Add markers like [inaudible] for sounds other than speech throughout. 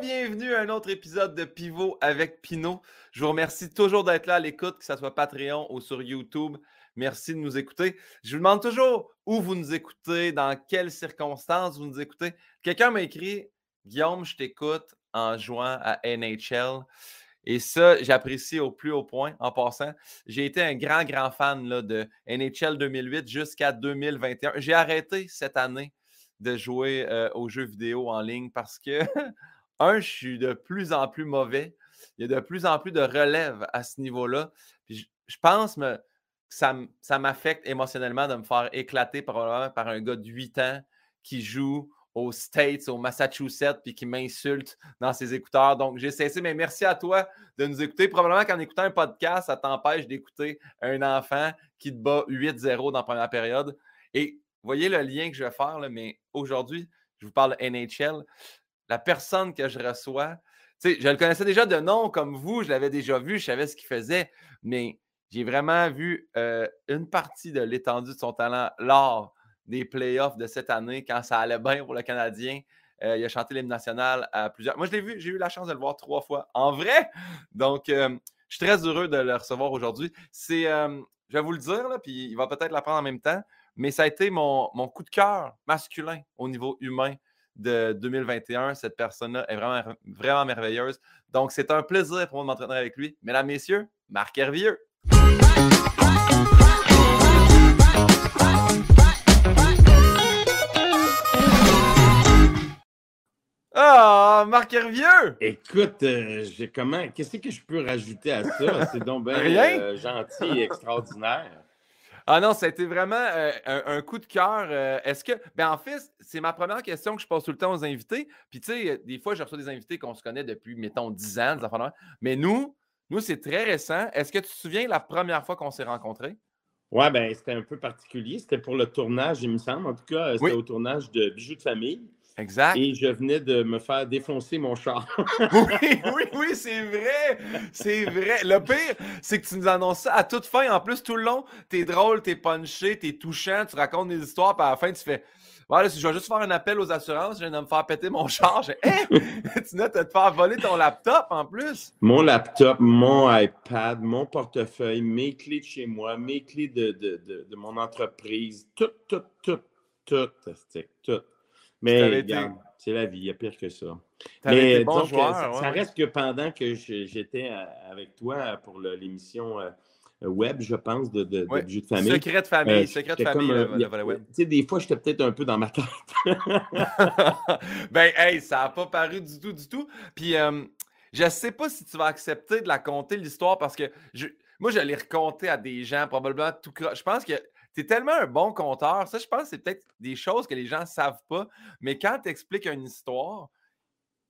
Bienvenue à un autre épisode de Pivot avec Pinot. Je vous remercie toujours d'être là à l'écoute, que ce soit Patreon ou sur YouTube. Merci de nous écouter. Je vous demande toujours où vous nous écoutez, dans quelles circonstances vous nous écoutez. Quelqu'un m'a écrit Guillaume, je t'écoute en jouant à NHL. Et ça, j'apprécie au plus haut point. En passant, j'ai été un grand, grand fan là, de NHL 2008 jusqu'à 2021. J'ai arrêté cette année de jouer euh, aux jeux vidéo en ligne parce que [laughs] un, je suis de plus en plus mauvais. Il y a de plus en plus de relève à ce niveau-là. Puis je, pense que ça, m'affecte émotionnellement de me faire éclater probablement par un gars de 8 ans qui joue aux States, au Massachusetts, puis qui m'insulte dans ses écouteurs. Donc, j'ai cessé. Mais merci à toi de nous écouter. Probablement qu'en écoutant un podcast, ça t'empêche d'écouter un enfant qui te bat 8-0 dans la première période. Et voyez le lien que je vais faire, mais aujourd'hui, je vous parle NHL la personne que je reçois, je le connaissais déjà de nom comme vous, je l'avais déjà vu, je savais ce qu'il faisait, mais j'ai vraiment vu une partie de l'étendue de son talent lors des playoffs de cette année, quand ça allait bien pour le Canadien. il a chanté l'hymne national à plusieurs. Moi, je l'ai vu, j'ai eu la chance de le voir trois fois en vrai. Donc, je suis très heureux de le recevoir aujourd'hui. C'est, je vais vous le dire, là, puis il va peut-être l'apprendre en même temps, mais ça a été mon, mon coup de cœur masculin au niveau humain de 2021. Cette personne-là est vraiment, vraiment merveilleuse. Donc, c'est un plaisir pour moi de m'entraîner avec lui. Mesdames, Messieurs, Marc Hervieux. Ah, Marc Hervieux! Écoute, euh, j'ai comment. Qu'est-ce que je peux rajouter à ça? C'est donc bien euh, gentil et extraordinaire. Ah non, ça a été vraiment euh, un, coup de cœur. Euh, est-ce que. Ben en fait, c'est ma première question que je pose tout le temps aux invités. Puis tu sais, des fois, je reçois des invités qu'on se connaît depuis, mettons, 10 ans, des enfants Mais nous, nous, c'est très récent. Est-ce que tu te souviens la première fois qu'on s'est rencontrés? Oui, ben c'était un peu particulier. C'était pour le tournage, il me semble. En tout cas, c'était au tournage de Bijoux de famille. Exact. Et je venais de me faire défoncer mon char. [laughs] oui, oui, oui, c'est vrai. C'est vrai. Le pire, c'est que tu nous annonces ça à toute fin. En plus, tout le long, t'es drôle, t'es punché, t'es touchant, tu racontes des histoires, puis à la fin, tu fais. Voilà, si je vais juste faire un appel aux assurances, je viens de me faire péter mon char. Hey! [laughs] tu viens de te faire voler ton laptop en plus? Mon laptop, mon iPad, mon portefeuille, mes clés de chez moi, mes clés de, de, de, de mon entreprise, tout, tout, tout, tout, tout, tout. Mais c'est la vie, il y a pire que ça. Mais donc, ça, reste que pendant que j'étais euh, avec toi pour l'émission euh, web, je pense, de, de, de, de famille. Secret de famille, euh, secret de famille, le, web. Tu sais, des fois, j'étais peut-être un peu dans ma tête. [laughs] ben, hey, ça n'a pas paru du tout, du tout. Puis, je ne sais pas si tu vas accepter de la conter, l'histoire, parce que je, moi, je l'ai raconté à des gens, probablement tout Je pense que tu tellement un bon conteur. Ça, je pense que c'est peut-être des choses que les gens ne savent pas. Mais quand tu expliques une histoire,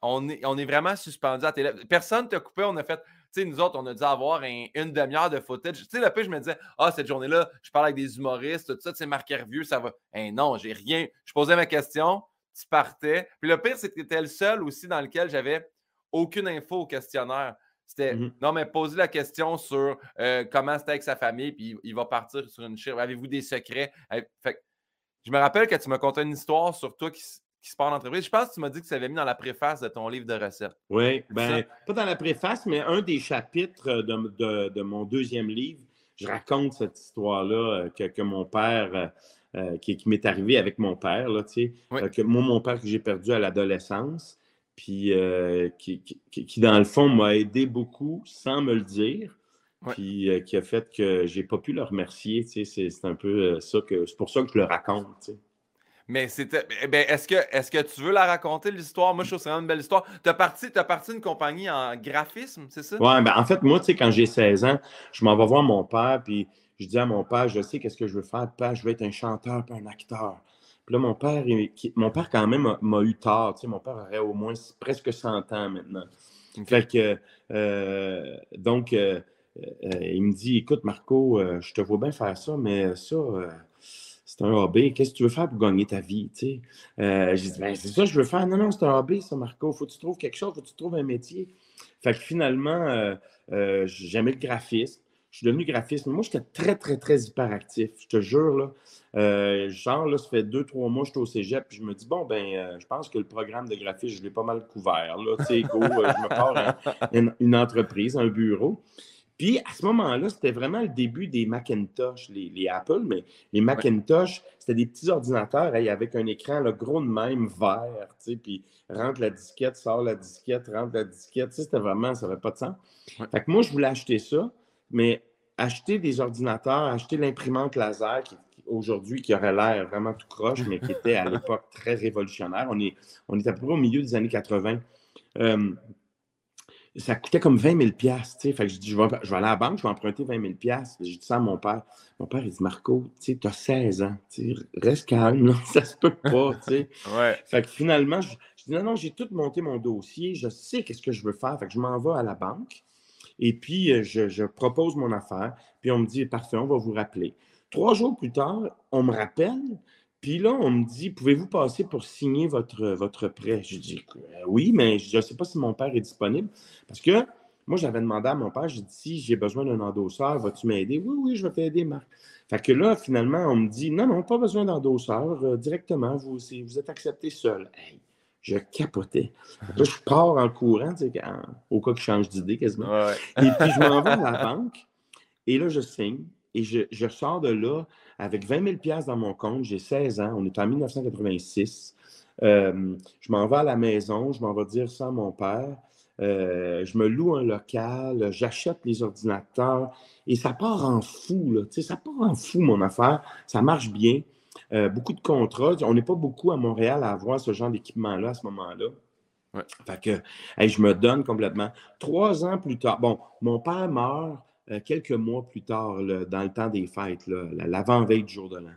on est, on est vraiment suspendu à tes lèvres. Personne ne t'a coupé. On a fait, tu sais, nous autres, on a dû avoir une demi-heure de footage. Tu sais, le plus, je me disais, ah, cette journée-là, je parle avec des humoristes, tout ça, tu sais, Marc Hervieux, ça va. Hein, non, j'ai rien. Je posais ma question, tu partais. Puis le pire, c'est que tu étais le seul aussi dans lequel j'avais aucune info au questionnaire. C'était mmh non, mais poser la question sur euh, comment c'était avec sa famille, puis il va partir sur une chire. Avez-vous des secrets? Fait, je me rappelle que tu m'as conté une histoire sur toi qui, qui se passe en entreprise. Je pense que tu m'as dit que tu avais mis dans la préface de ton livre de recettes. Oui, ben, pas dans la préface, mais un des chapitres de, de, mon deuxième livre, je raconte cette histoire-là euh, que, que, mon père. Euh, qui, qui m'est arrivé avec mon père, là, tu sais, que moi, mon père que j'ai perdu à l'adolescence, puis euh, qui, dans le fond, m'a aidé beaucoup sans me le dire. Puis euh, qui a fait que j'ai pas pu le remercier. C'est un peu euh, ça que. C'est pour ça que je le raconte. Mais c'était. Eh ben, est-ce que, est que tu veux la raconter, l'histoire? Moi, je trouve que c'est vraiment une belle histoire. Tu as parti, as parti d'une compagnie en graphisme, c'est ça? Oui, ben, en fait, moi, tu sais, quand j'ai 16 ans, je m'en vais voir mon père, puis je dis à mon père, je sais qu'est-ce que je veux faire. Père, je veux être un chanteur, pas un acteur. Puis là, mon père, mon père quand même m'a eu tard. Tu sais, mon père aurait au moins presque 100 ans maintenant. Fait que, euh, donc, euh, euh, il me dit, écoute, Marco, je te vois bien faire ça, mais ça, c'est un hobby. Qu'est-ce que tu veux faire pour gagner ta vie? Tu sais? J'ai dit, ben, c'est ça que je veux faire. Non, non, c'est un hobby, ça, Marco. Faut que tu trouves quelque chose, faut que tu trouves un métier. Fait que finalement, j'aimais le graphisme. Suis devenu graphiste. Mais moi, j'étais très, très, très hyperactif. Je te jure, là. Euh, genre, là, ça fait deux, trois mois j'étais au cégep, puis je me dis, bon, ben, euh, je pense que le programme de graphisme, je l'ai pas mal couvert. Là, tu sais, go, euh, je me pars une, entreprise, un bureau. Puis à ce moment-là, c'était vraiment le début des Macintosh, les, Apple, mais les Macintosh, c'était des petits ordinateurs avec un écran le gros de même, vert, tu sais, puis rentre la disquette, sort la disquette, rentre la disquette. Tu sais, c'était vraiment, ça n'avait pas de sens. Fait que moi, je voulais acheter ça, mais acheter des ordinateurs, acheter l'imprimante laser qui, aujourd'hui qui aurait l'air vraiment tout croche, mais qui était à [laughs] l'époque très révolutionnaire. On est, on est à peu près au milieu des années 80 ça coûtait comme 20 000 tu sais. Fait que je dis, je vais, je vais, aller à la banque, je vais emprunter 20 000 J'ai dit ça à mon père. Mon père, il dit, Marco, tu as 16 ans, reste calme, [laughs] ça se peut pas, tu sais. ouais. Fait que finalement, je, dis, non, non, j'ai tout monté mon dossier, je sais qu'est-ce que je veux faire. Fait que je m'en vais à la banque et puis euh, je, propose mon affaire. Puis on me dit, parfait, on va vous rappeler. Trois jours plus tard, on me rappelle, puis là, on me dit, pouvez-vous passer pour signer votre, votre prêt? Je dis, euh, oui, mais je ne sais pas si mon père est disponible. Parce que moi, j'avais demandé à mon père, j'ai dit, si j'ai besoin d'un endosseur, vas-tu m'aider? Oui, oui, je vais t'aider, Marc. Fait que là, finalement, on me dit, non, non, pas besoin d'endosseur, euh, directement, vous êtes accepté seul. Je capotais. Là, je pars en courant, au cas que je change d'idée quasiment. Et puis, je m'en [laughs] vais à la banque, et là, je signe, et je, je sors de là avec 20 000 dans mon compte, j'ai 16 ans, on est en 1986. Euh, je m'en vais à la maison, je m'en vais dire ça à mon père. Euh, je me loue un local, j'achète les ordinateurs et ça part en fou. Là, ça part en fou, mon affaire. Ça marche bien. Euh, beaucoup de contrats. On n'est pas beaucoup à Montréal à avoir ce genre d'équipement-là à ce moment-là. Fait que je me donne complètement. Trois ans plus tard, bon, mon père meurt euh, quelques mois plus tard, dans le temps des fêtes, l'avant-veille du jour de l'an.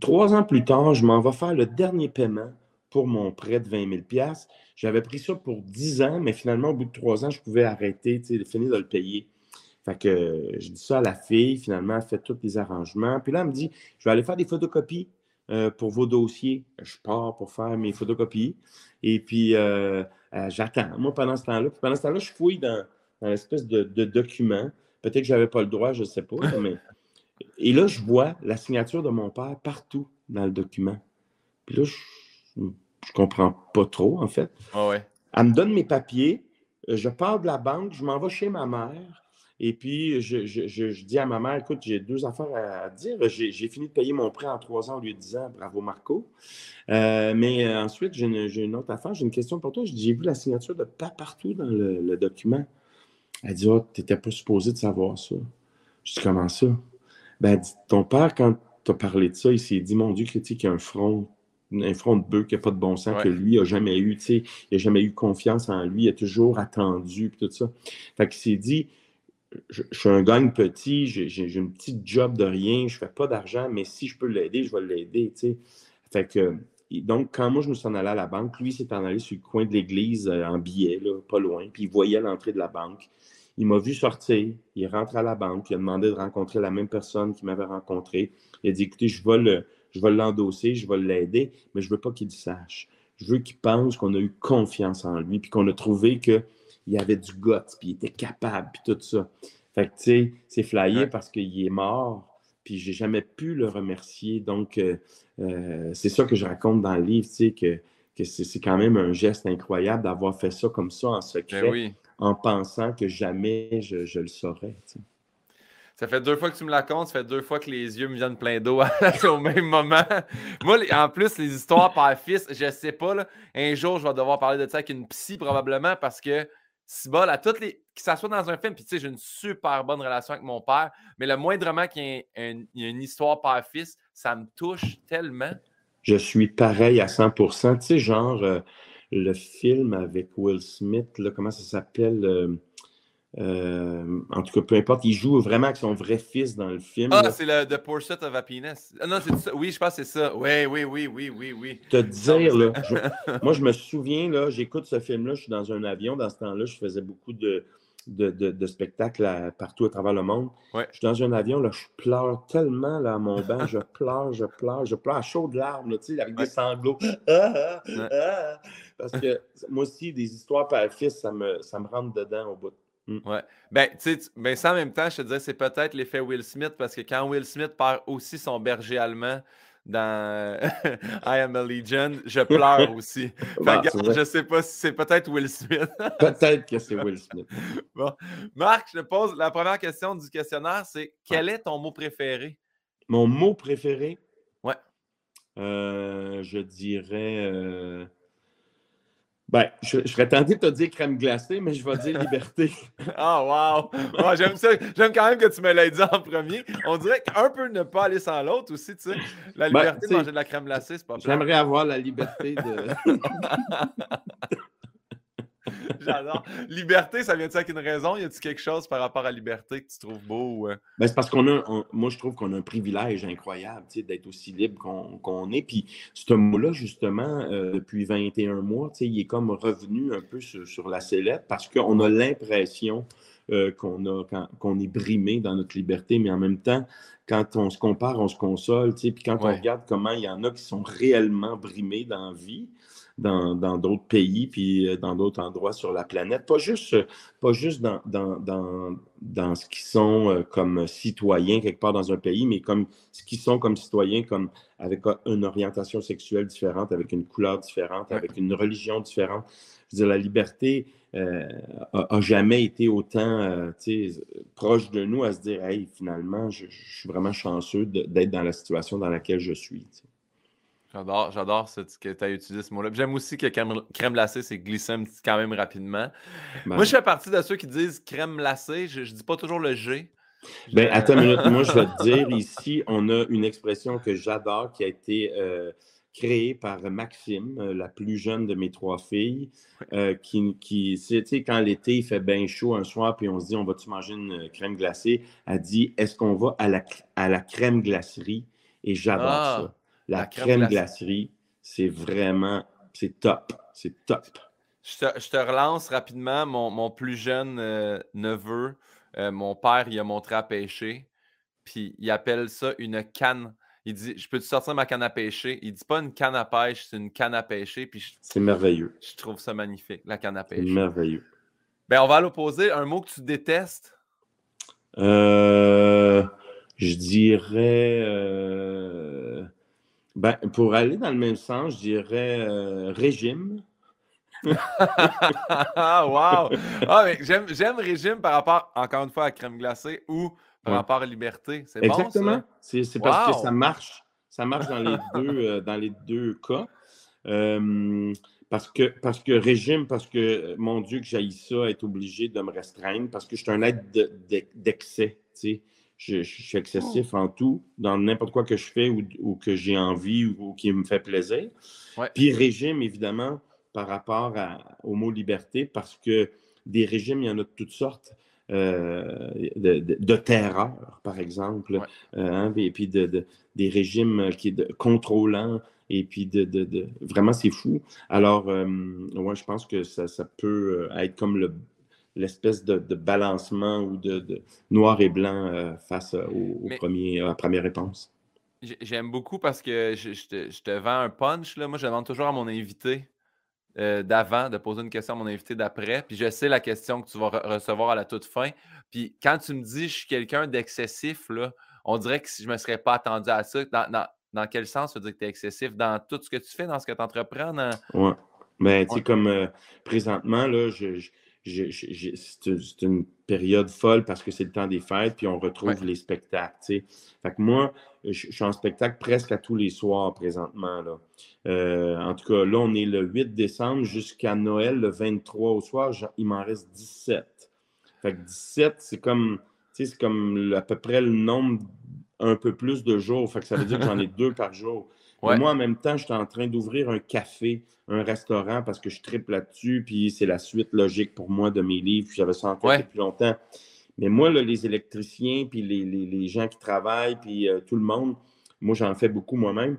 Trois ans plus tard, je m'en vais faire le dernier paiement pour mon prêt de 20 000 J'avais pris ça pour 10 ans, mais finalement, au bout de trois ans, je pouvais arrêter, finir de le payer. Fait que je dis ça à la fille, finalement, elle fait tous les arrangements. Puis là, elle me dit, je vais aller faire des photocopies euh, pour vos dossiers. Je pars pour faire mes photocopies. Et puis, euh, j'attends. Moi, pendant ce temps-là, pendant ce temps-là, je fouille dans, un espèce de, document. Peut-être que je n'avais pas le droit, je ne sais pas. Mais... [laughs] Et là, je vois la signature de mon père partout dans le document. Puis là, je ne comprends pas trop, en fait. Ah ouais. Elle me donne mes papiers. Euh, je pars de la banque, je m'en vais chez ma mère. Et puis, je, dis à ma mère, écoute, j'ai deux affaires à, dire. J'ai fini de payer mon prêt en trois ans au lieu de dix ans. Bravo, Marco. Euh, mais euh, ensuite, j'ai une, autre affaire. J'ai une question pour toi. J'ai vu la signature de pas partout dans le document. Elle dit, oh, tu n'étais pas supposé de savoir ça. Je dis, comment ça? Ben, elle dit, ton père, quand tu as parlé de ça, il s'est dit, mon Dieu, qu'il y a un front, un front de bœuf qui n'a pas de bon sens, que lui n'a jamais eu, tu sais, il n'a jamais eu confiance en lui, il a toujours attendu, puis tout ça. Fait qu'il s'est dit, je, suis un gagne petit, j'ai une petite job de rien, je fais pas d'argent, mais si je peux l'aider, je vais l'aider, tu sais. Fait que, donc, quand moi, je me suis en allé à la banque, lui, s'est en allé sur le coin de l'église euh, en billet, pas loin, puis il voyait l'entrée de la banque. Il m'a vu sortir, il rentre à la banque, il a demandé de rencontrer la même personne qu'il m'avait rencontré. Il a dit Écoutez, je vais, l'endosser, je vais l'aider, mais je veux pas qu'il sache. Je veux qu'il pense qu'on a eu confiance en lui, puis qu'on a trouvé qu'il avait du goût, puis il était capable, puis tout ça. Fait que, tu sais, c'est flyé parce qu'il est mort, puis j'ai jamais pu le remercier. Donc, euh, euh, c'est ça que je raconte dans le livre, tu sais, que, que c'est quand même un geste incroyable d'avoir fait ça comme ça en secret. Ben oui en pensant que jamais je, le saurais. Ça fait deux fois que tu me la comptes, ça fait deux fois que les yeux me viennent plein d'eau [laughs] au même moment. Moi, en plus, les histoires père-fils, je sais pas, un jour, je vais devoir parler de ça avec une psy probablement parce que si bol à toutes les. Que ça soit dans un film, puis tu sais, j'ai une super bonne relation avec mon père, mais le moindrement qu'il y ait une, histoire père-fils, ça me touche tellement. Je suis pareil à 100% Tu sais, genre, euh, le film avec Will Smith, là, comment ça s'appelle? Euh, euh, en tout cas, peu importe, il joue vraiment avec son vrai fils dans le film. Ah, c'est le The Pursuit of Happiness. Ah, non, c'est ça. Oui, je pense que c'est ça. Oui, oui, oui, oui, oui, oui. Te dire, là, moi, [laughs] je me souviens, là, j'écoute ce film-là, je suis dans un avion. Dans ce temps-là, je faisais beaucoup de, de, spectacles partout à travers le monde. Je suis dans un avion, là, je pleure tellement là, à mon banc, je pleure, je pleure, je pleure à chaudes larmes, tu sais, avec des sanglots. Ah, ah, ah, parce que moi aussi, des histoires par fils, ça me, ça me rentre dedans au bout. Mm. Ouais. Ben, tu sais, ben, ça en même temps, je te disais, c'est peut-être l'effet Will Smith parce que quand Will Smith perd aussi son berger allemand dans [laughs] I Am a Legion, je pleure [laughs] aussi. Bah, je sais pas si c'est peut-être Will Smith. [laughs] peut-être que c'est Will Smith. bon. Marc, je te pose la première question du questionnaire, c'est quel est ton mot préféré? Mon mot préféré? Ouais. Euh, je dirais. Euh, ben, je, serais tenté de te dire crème glacée, mais je vais dire liberté. [laughs] Ah, wow! J'aime ça. J'aime quand même que tu me l'aies dit en premier. On dirait qu'un peu ne pas aller sans l'autre aussi, tu sais. La ben, liberté de manger de la crème glacée, c'est pas J'aimerais avoir la liberté de. [laughs] [laughs] J'adore. Liberté, ça vient-tu avec une raison? Y a-t-il quelque chose par rapport à liberté que tu trouves beau? Euh? Ben, c'est parce qu'on a, moi, je trouve qu'on a un privilège incroyable d'être aussi libre qu'on est. Puis ce mot-là, justement, euh, depuis 21 mois, il est comme revenu un peu sur, la sellette parce qu'on a l'impression euh, qu'on qu'on est brimé dans notre liberté, mais en même temps, quand on se compare, on se console. Puis quand on regarde comment il y en a qui sont réellement brimés dans la vie, dans d'autres pays, puis euh, dans d'autres endroits sur la planète. Pas juste, euh, pas juste dans, dans, dans, dans ce qu'ils sont euh, comme citoyens quelque part dans un pays, mais comme ce qu'ils sont comme citoyens, comme avec une orientation sexuelle différente, avec une couleur différente, avec une religion différente. Je veux dire, la liberté n'a jamais été autant proche de nous à se dire, hey, finalement, je, suis vraiment chanceux d'être dans la situation dans laquelle je suis. J'adore, j'adore que tu as utilisé ce mot-là. J'aime aussi que crème, glacée, c'est glisser quand même rapidement. Moi, ben je fais partie de ceux qui disent crème glacée. Je ne dis pas toujours le G. Ben, attends une [laughs] minute. Moi, je vais te dire, ici, on a une expression que j'adore qui a été euh, créée par Maxime, euh, la plus jeune de mes trois filles, euh, qui, qui tu sais, quand l'été, il fait bien chaud un soir, puis on se dit, on va-tu manger une crème glacée? Elle dit, est-ce qu'on va à la, à la crème glacerie? Et j'adore ah! ça. La, crème, glacerie, c'est vraiment, c'est top. C'est top. Je te, relance rapidement. Mon, plus jeune euh, neveu, euh, mon père, il a montré à pêcher. Puis il appelle ça une canne. Il dit Je peux te sortir ma canne à pêcher? Il dit pas une canne à pêche, c'est une canne à pêcher. Puis c'est merveilleux. Je trouve ça magnifique, la canne à pêcher. Merveilleux. Ben, on va à l'opposé. Un mot que tu détestes? Euh, Je dirais. Ben, pour aller dans le même sens, je dirais euh, régime. ah, [laughs] wow! Ah, j'aime régime par rapport, encore une fois, à crème glacée ou par rapport à liberté. C'est Exactement. Bon, C'est parce que ça marche. Ça marche dans les deux, [laughs] euh, dans les deux cas. Euh, parce, que, parce que régime, parce que, mon Dieu, que j'aille ça, être obligé de me restreindre, parce que je suis un être d'excès. Je, suis excessif en tout, dans n'importe quoi que je fais ou, que j'ai envie ou, qui me fait plaisir. Puis régime, évidemment, par rapport au mot liberté, parce que des régimes, il y en a de toutes sortes. Euh, de, terreur, par exemple, euh, hein, et puis de, des régimes qui contrôlants, et puis de, vraiment c'est fou. Alors, euh, je pense que ça, ça, peut être comme le l'espèce de, balancement ou de, noir et blanc euh, face au, premier, à la première réponse? J'aime beaucoup parce que je, te, vends un punch. Là. Moi, je demande toujours à mon invité euh, d'avant de poser une question à mon invité d'après. Puis je sais la question que tu vas recevoir à la toute fin. Puis quand tu me dis je suis quelqu'un d'excessif, on dirait que si je ne me serais pas attendu à ça. Dans, quel sens? Tu veux dire que tu es excessif? Dans tout ce que tu fais, dans ce que tu entreprends? Oui. Mais tu sais, comme euh, présentement, là, je c'est une période folle parce que c'est le temps des fêtes, puis on retrouve les spectacles. Fait que moi, je, suis en spectacle presque à tous les soirs présentement. Là. Euh, en tout cas, là, on est le 8 décembre jusqu'à Noël, le 23 au soir, il m'en reste 17. Fait que 17, c'est comme, c'est comme à peu près le nombre un peu plus de jours. Fait que ça veut dire que j'en ai deux par jour. Moi, en même temps, je suis en train d'ouvrir un café, un restaurant parce que je triple là-dessus, puis c'est la suite logique pour moi de mes livres. J'avais ça en tête depuis longtemps. Mais moi, les électriciens, puis les, gens qui travaillent, puis euh, tout le monde, moi, j'en fais beaucoup moi-même,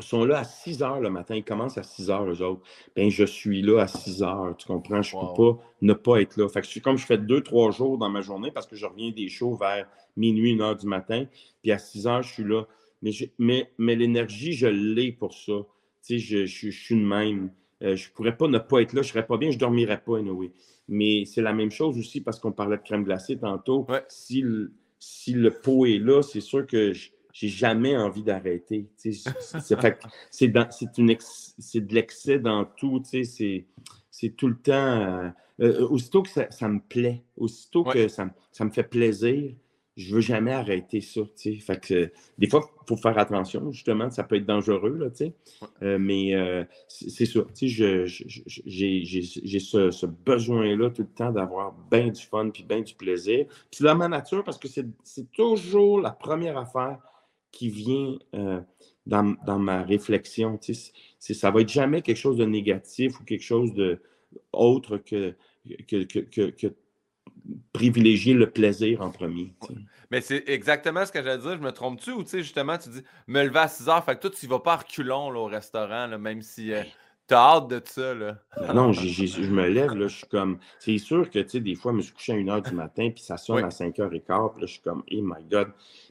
sont là à 6 heures le matin. Ils commencent à 6 heures, eux autres. Bien, je suis là à 6 heures. Tu comprends? Je ne peux pas ne pas être là. Fait que comme je fais deux, trois jours dans ma journée parce que je reviens des shows vers minuit, une heure du matin. Puis à 6 heures, je suis là. Mais, mais, mais l'énergie, je l'ai pour ça. Tu sais, je, je, suis de même. je ne pourrais pas ne pas être là, je ne serais pas bien, je ne dormirais pas, anyway. Mais c'est la même chose aussi parce qu'on parlait de crème glacée tantôt. Si, le, si le pot est là, c'est sûr que j'ai jamais envie d'arrêter. C'est de l'excès dans tout. C'est tout le temps. Euh, euh, aussitôt que ça, me plaît, aussitôt que ça, ça, me fait plaisir, je veux jamais arrêter ça. Fait que, des fois, il faut faire attention, justement, ça peut être dangereux, là, euh, mais euh, c'est ça. J'ai ce, ce besoin-là tout le temps d'avoir bien du fun puis bien du plaisir. Puis c'est dans ma nature parce que c'est toujours la première affaire qui vient euh, dans, dans, ma réflexion. Ça va être jamais quelque chose de négatif ou quelque chose de autre que, que, que, que privilégier le plaisir en premier. Mais c'est exactement ce que j'allais dire. Je me trompe-tu? Ou tu sais, justement, tu dis me lever à 6 heures, fait que toi, tu vas pas reculons au restaurant, même si. Euh, T'as hâte de ça, là. Non, je me lève, là, je suis comme. C'est sûr que, tu sais, des fois, je me suis couché à 1h du matin, puis ça sonne à 5h15, puis là, je suis comme, oh my God.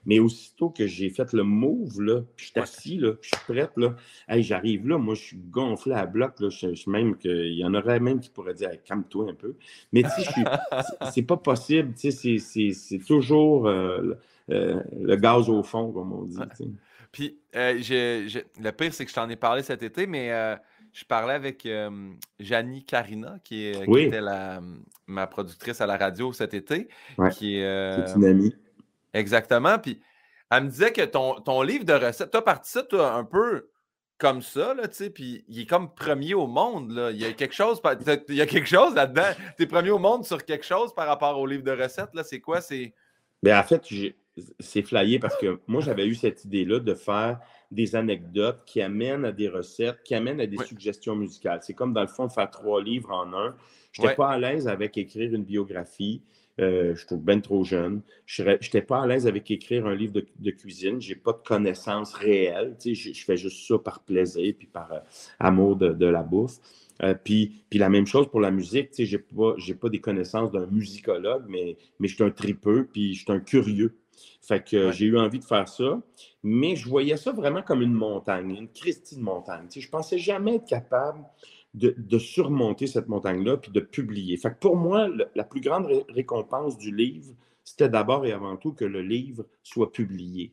Mais aussitôt que j'ai fait le move, là, puis je suis assis, là, puis je suis prête, là, hey, j'arrive là, moi, je suis gonflé à bloc, là, je, suis même qu'il y en aurait même qui pourraient dire, calme-toi un peu. Mais, tu sais, [laughs] c'est pas possible, tu sais, c'est toujours euh, euh, le gaz au fond, comme on dit. Puis, euh, le pire, c'est que je t'en ai parlé cet été, mais je parlais avec Janie Carina, qui, était ma productrice à la radio cet été. Qui est, une amie. Exactement. Puis elle me disait que ton, ton livre de recettes, tu as parti ça toi, un peu comme ça, là, tu sais, puis il est comme premier au monde, là. Il y a quelque chose, il y a quelque chose là-dedans. Tu es premier au monde sur quelque chose par rapport au livre de recettes, là. C'est quoi? C'est. Bien, en fait, c'est flyé parce que moi, j'avais eu cette idée-là de faire des anecdotes qui amènent à des recettes, qui amènent à des suggestions musicales. C'est comme, dans le fond, faire trois livres en un. Je n'étais pas à l'aise avec écrire une biographie. Euh, je trouve bien trop jeune. Je n'étais pas à l'aise avec écrire un livre de, cuisine. Je n'ai pas de connaissances réelles. je, je, fais juste ça par plaisir puis par euh, amour de, la bouffe. Euh, puis, puis, la même chose pour la musique. Je n'ai pas, pas des connaissances d'un musicologue, mais, mais je suis un tripeux puis je suis un curieux. Fait que j'ai eu envie de faire ça, mais je voyais ça vraiment comme une montagne, une Christie de montagne. Sais, je pensais jamais être capable de, surmonter cette montagne-là puis de publier. Fait que pour moi, la plus grande récompense du livre, c'était d'abord et avant tout que le livre soit publié.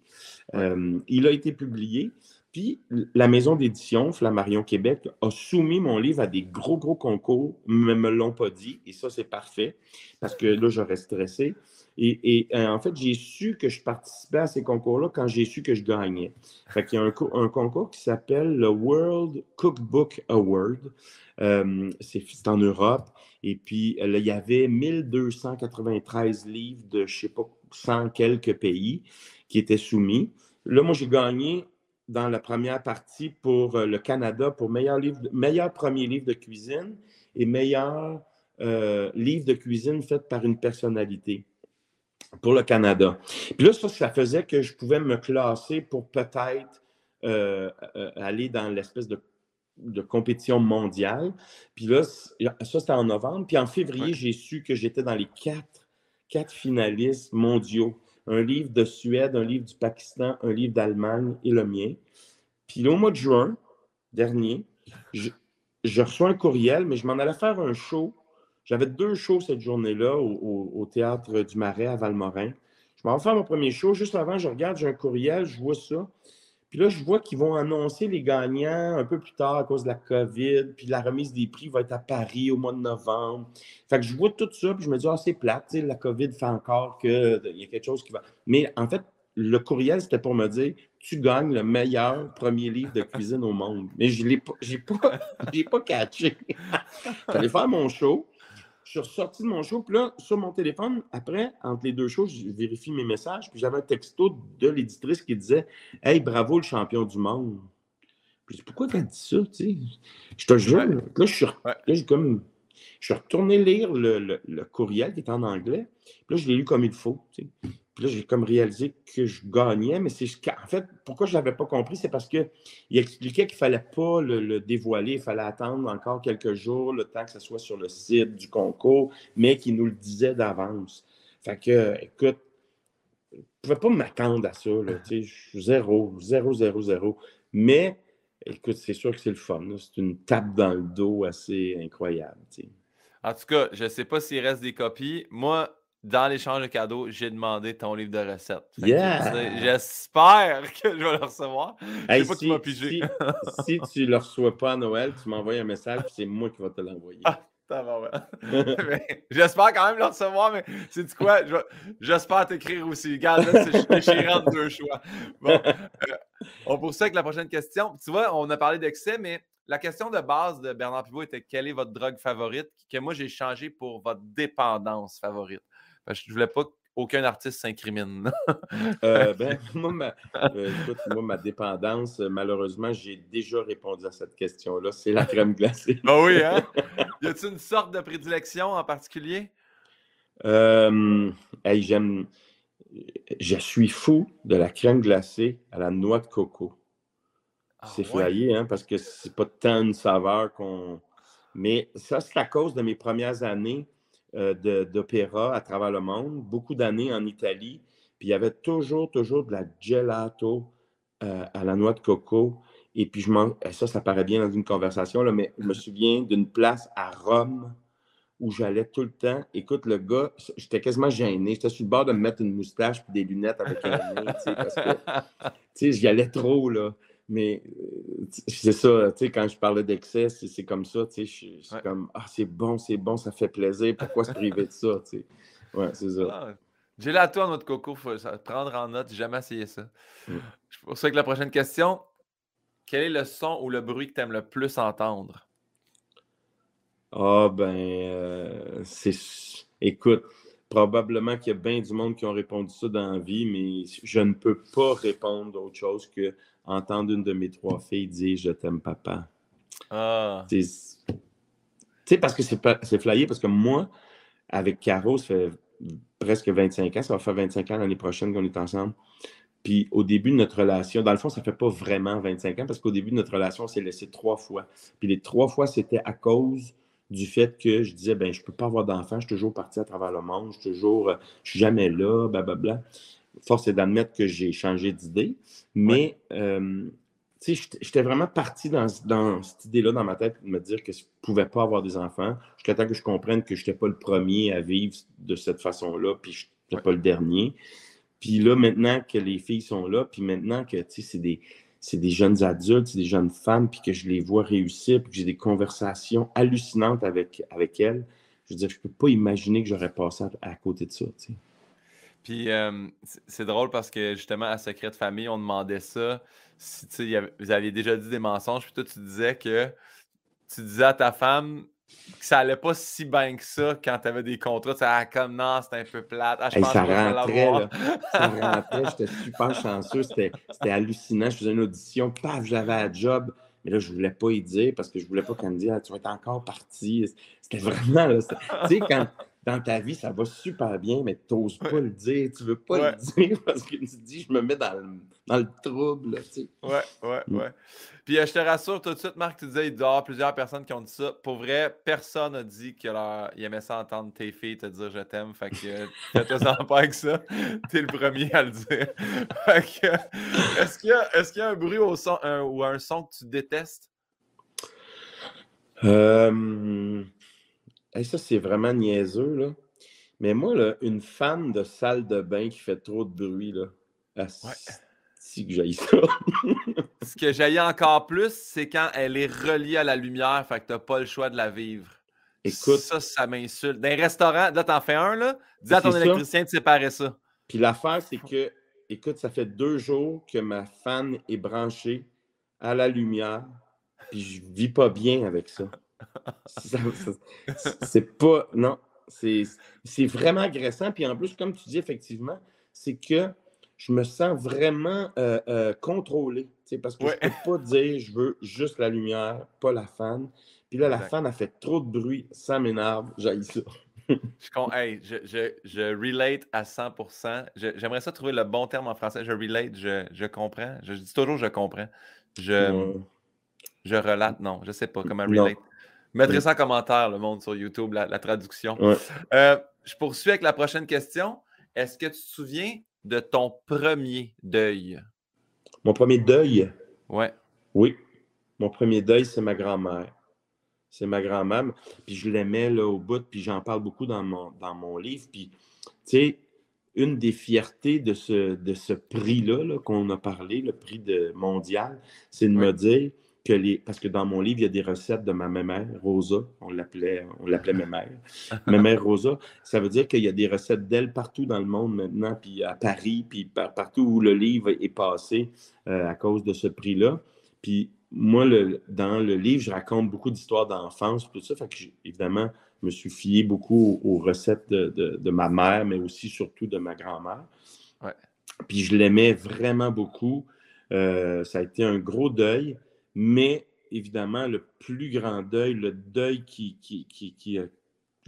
Euh, il a été publié, puis la maison d'édition, Flammarion Québec, a soumis mon livre à des gros, gros concours, mais ne me l'ont pas dit, et ça, c'est parfait, parce que là, j'aurais stressé. Et, euh, en fait, j'ai su que je participais à ces concours-là quand j'ai su que je gagnais. Fait qu'il y a un, concours qui s'appelle le World Cookbook Award. Euh, c'est en Europe. Et puis, là, il y avait 1293 livres de, je ne sais pas, 100 quelques pays qui étaient soumis. Là, moi, j'ai gagné dans la première partie pour euh, le Canada pour meilleur, livre, meilleur premier livre de cuisine et meilleur livre de cuisine fait par une personnalité pour le Canada. Puis là, ça, ça faisait que je pouvais me classer pour peut-être euh, euh, aller dans l'espèce de, compétition mondiale. Puis là, ça, c'était en novembre. Puis en février, j'ai su que j'étais dans les quatre, quatre finalistes mondiaux. Un livre de Suède, un livre du Pakistan, un livre d'Allemagne et le mien. Puis là, au mois de juin dernier, je, je reçois un courriel, mais je m'en allais faire un show j'avais deux shows cette journée-là au, Théâtre du Marais à Valmorin. Je m'en vais faire mon premier show. Juste avant, je regarde, j'ai un courriel, je vois ça. Puis là, je vois qu'ils vont annoncer les gagnants un peu plus tard à cause de la COVID. Puis la remise des prix va être à Paris au mois de novembre. Fait que je vois tout ça, puis je me dis, ah, c'est plate, la COVID fait encore qu'il y a quelque chose qui va. Mais en fait, le courriel, c'était pour me dire, tu gagnes le meilleur premier livre de cuisine au monde. Mais je n'ai pas, pas, [laughs] pas catché. [laughs] J'allais faire mon show je suis ressorti de mon show, puis là, sur mon téléphone, après, entre les deux shows, je vérifie mes messages, puis j'avais un texto de l'éditrice qui disait Hey, bravo le champion du monde. Puis je dis Pourquoi t'as dit ça, tu sais Je te jure, là, je suis, là, comme. Je suis retourné lire le, le, courriel qui est en anglais. Puis là, je l'ai lu comme il faut. Tu sais. Puis là, j'ai comme réalisé que je gagnais, mais c'est en fait, pourquoi je ne l'avais pas compris, c'est parce qu'il expliquait qu'il ne fallait pas le, dévoiler, il fallait attendre encore quelques jours, le temps que ce soit sur le site du concours, mais qu'il nous le disait d'avance. Fait que, écoute, je ne pouvais pas m'attendre à ça, là, zéro, zéro, zéro, zéro. Mais écoute, c'est sûr que c'est le fun. C'est une tape dans le dos assez incroyable. En tout cas, je ne sais pas s'il reste des copies. Moi, dans l'échange de cadeaux, j'ai demandé ton livre de recettes. J'espère [laughs] que je vais le recevoir. Je sais pas [laughs] si, tu m'as pigé. Si, tu ne le reçois pas à Noël, tu m'envoies un message, c'est moi qui vais te l'envoyer. Ah, [laughs] j'espère quand même le recevoir, mais c'est quoi? J'espère t'écrire aussi. Regarde, là, c'est déchirant de deux choix. Bon, euh, on poursuit avec la prochaine question. Tu vois, on a parlé d'excès, mais la question de base de Bernard Pivot était quelle est votre drogue favorite? Que moi, j'ai changé pour votre dépendance favorite. Je ne voulais pas qu'aucun artiste s'incrimine. [laughs] Euh, [laughs] ben, moi, ma, euh, moi, ma dépendance, euh, malheureusement, j'ai déjà répondu à cette question-là. C'est la crème glacée. ben oui, hein? [laughs] Y a-t-il une sorte de prédilection en particulier? j'aime. Je suis fou de la crème glacée à la noix de coco. Ah c'est flyé, hein, parce que c'est pas tant une saveur qu'on. Mais ça, c'est à cause de mes premières années euh, d'opéra à travers le monde, beaucoup d'années en Italie. Puis il y avait toujours, toujours de la gelato euh, à la noix de coco. Et puis je ça, ça paraît bien dans une conversation, là, mais je me souviens d'une place à Rome où j'allais tout le temps. Écoute, le gars, j'étais quasiment gêné. J'étais sur le bord de me mettre une moustache et des lunettes avec un nez, parce que, [laughs] tu sais, j'y allais trop, là. Mais euh, c'est ça, tu sais, quand je parlais d'excès, c'est comme ça, tu sais, c'est comme, ah, c'est bon, c'est bon, ça fait plaisir, pourquoi se priver de ça, tu sais? Ouais, c'est ça. Ah, j'ai la tour notre coco, faut prendre en note, j'ai jamais essayé ça. Mm. Je pense que la prochaine question, quel est le son ou le bruit que tu aimes le plus entendre? Ah, ben, euh, c'est. Écoute, probablement qu'il y a bien du monde qui ont répondu ça dans la vie, mais je ne peux pas répondre autre chose que entendre une de mes trois filles dire Je t'aime, papa. Ah. Tu sais, parce que c'est flyé, parce que moi, avec Caro, ça fait presque 25 ans, ça va faire 25 ans l'année prochaine qu'on est ensemble. Puis au début de notre relation, dans le fond, ça ne fait pas vraiment 25 ans parce qu'au début de notre relation, on s'est laissé trois fois. Puis les trois fois, c'était à cause du fait que je disais, ben je ne peux pas avoir d'enfant, je suis toujours parti à travers le monde, je suis toujours, je suis jamais là, blablabla force est d'admettre que j'ai changé d'idée. Mais, euh, tu sais, j'étais vraiment parti dans, cette idée-là dans ma tête de me dire que je ne pouvais pas avoir des enfants jusqu'à temps que je comprenne que je n'étais pas le premier à vivre de cette façon-là, puis je n'étais pas le dernier. Puis là, maintenant que les filles sont là, puis maintenant que, c'est des jeunes adultes, c'est des jeunes femmes, puis que je les vois réussir, puis que j'ai des conversations hallucinantes avec, avec elles. Je veux dire, je ne peux pas imaginer que j'aurais passé à, côté de ça. Puis c'est drôle parce que justement, à Secret de famille, on demandait ça. Si vous aviez déjà dit des mensonges, puis toi, tu disais que tu disais à ta femme que ça allait pas si bien que ça quand tu avais des contrats. Tu ah, comme non, c'était un peu plate. Ah, je pense ça, rentrait, là, ça rentrait, j'étais super chanceux, c'était hallucinant. Je faisais une audition, paf, j'avais un job. Mais là, je voulais pas y dire parce que je voulais pas qu'elle me dise ah, Tu vas être encore parti. C'était vraiment. Tu sais, quand, dans ta vie, ça va super bien, mais tu n'oses pas le dire. Tu veux pas le dire parce que tu te dis, je me mets dans le, dans le trouble. Tu sais. Ouais, ouais, mm. ouais. Puis euh, je te rassure tout de suite, Marc, tu disais, il doit y avoir plusieurs personnes qui ont dit ça. Pour vrai, personne n'a dit qu'il aimait ça entendre tes filles te dire je t'aime. Fait que [laughs] fais-toi pas avec ça. Tu es le premier à le dire. [laughs] est-ce qu'il y, est y, a un bruit au son, ou un son que tu détestes? Euh ça, c'est vraiment niaiseux, là. Mais moi, là, une fan de salle de bain qui fait trop de bruit, là, si que j'aille ça. [laughs] Ce que j'aille encore plus, c'est quand elle est reliée à la lumière, fait que t'as pas le choix de la vivre. Écoute. Ça, ça m'insulte. Dans un restaurant, là, t'en fais un, là, dis à ton électricien de séparer ça. Puis l'affaire, c'est que, écoute, ça fait deux jours que ma fan est branchée à la lumière, puis je vis pas bien avec ça [laughs] c'est pas. Non. C'est vraiment agressant. Puis en plus, comme tu dis, effectivement, c'est que je me sens vraiment euh, euh, contrôlé. Parce que je ne peux pas dire je veux juste la lumière, pas la fan. Puis là, la fan a fait trop de bruit, ça m'énerve, j'ai ça. je, je, relate à 100%. J'aimerais ça trouver le bon terme en français. Je relate, je, comprends. Je, dis toujours je comprends. Je, je relate, non, je sais pas comment relate. Mettrez ça en commentaire, le monde sur YouTube, la, traduction. Euh, je poursuis avec la prochaine question. Est-ce que tu te souviens de ton premier deuil? Mon premier deuil? Ouais. Oui. Mon premier deuil, c'est ma grand-mère. C'est ma grand-mère. Puis je l'aimais là, au bout, puis j'en parle beaucoup dans mon, dans mon livre. Puis, tu sais, une des fiertés de ce, de ce prix-là qu'on a parlé, le prix de, mondial, c'est de me dire que les. Parce que dans mon livre, il y a des recettes de ma mère, Rosa. On l'appelait, on l'appelait ma mère. ma mère Rosa. Ça veut dire qu'il y a des recettes d'elle partout dans le monde maintenant, puis à Paris, puis partout où le livre est passé euh, à cause de ce prix-là. Puis moi, le, dans le livre, je raconte beaucoup d'histoires d'enfance, tout ça. Fait que, évidemment, je me suis fié beaucoup aux, recettes de, ma mère, mais aussi surtout de ma grand-mère. Puis je l'aimais vraiment beaucoup. Euh, ça a été un gros deuil, mais évidemment, le plus grand deuil, le deuil qui, qui, qui, a,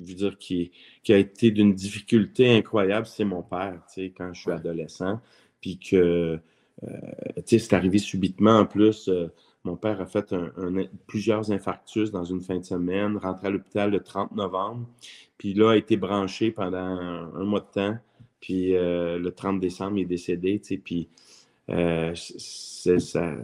dire, qui, qui a été d'une difficulté incroyable, c'est mon père, quand je suis adolescent. Puis que, euh, c'est arrivé subitement en plus. Euh, mon père a fait plusieurs infarctus dans une fin de semaine, rentré à l'hôpital le 30 novembre, puis là, a été branché pendant un, mois de temps, puis euh, le 30 décembre, il est décédé, tu sais, puis euh, ça,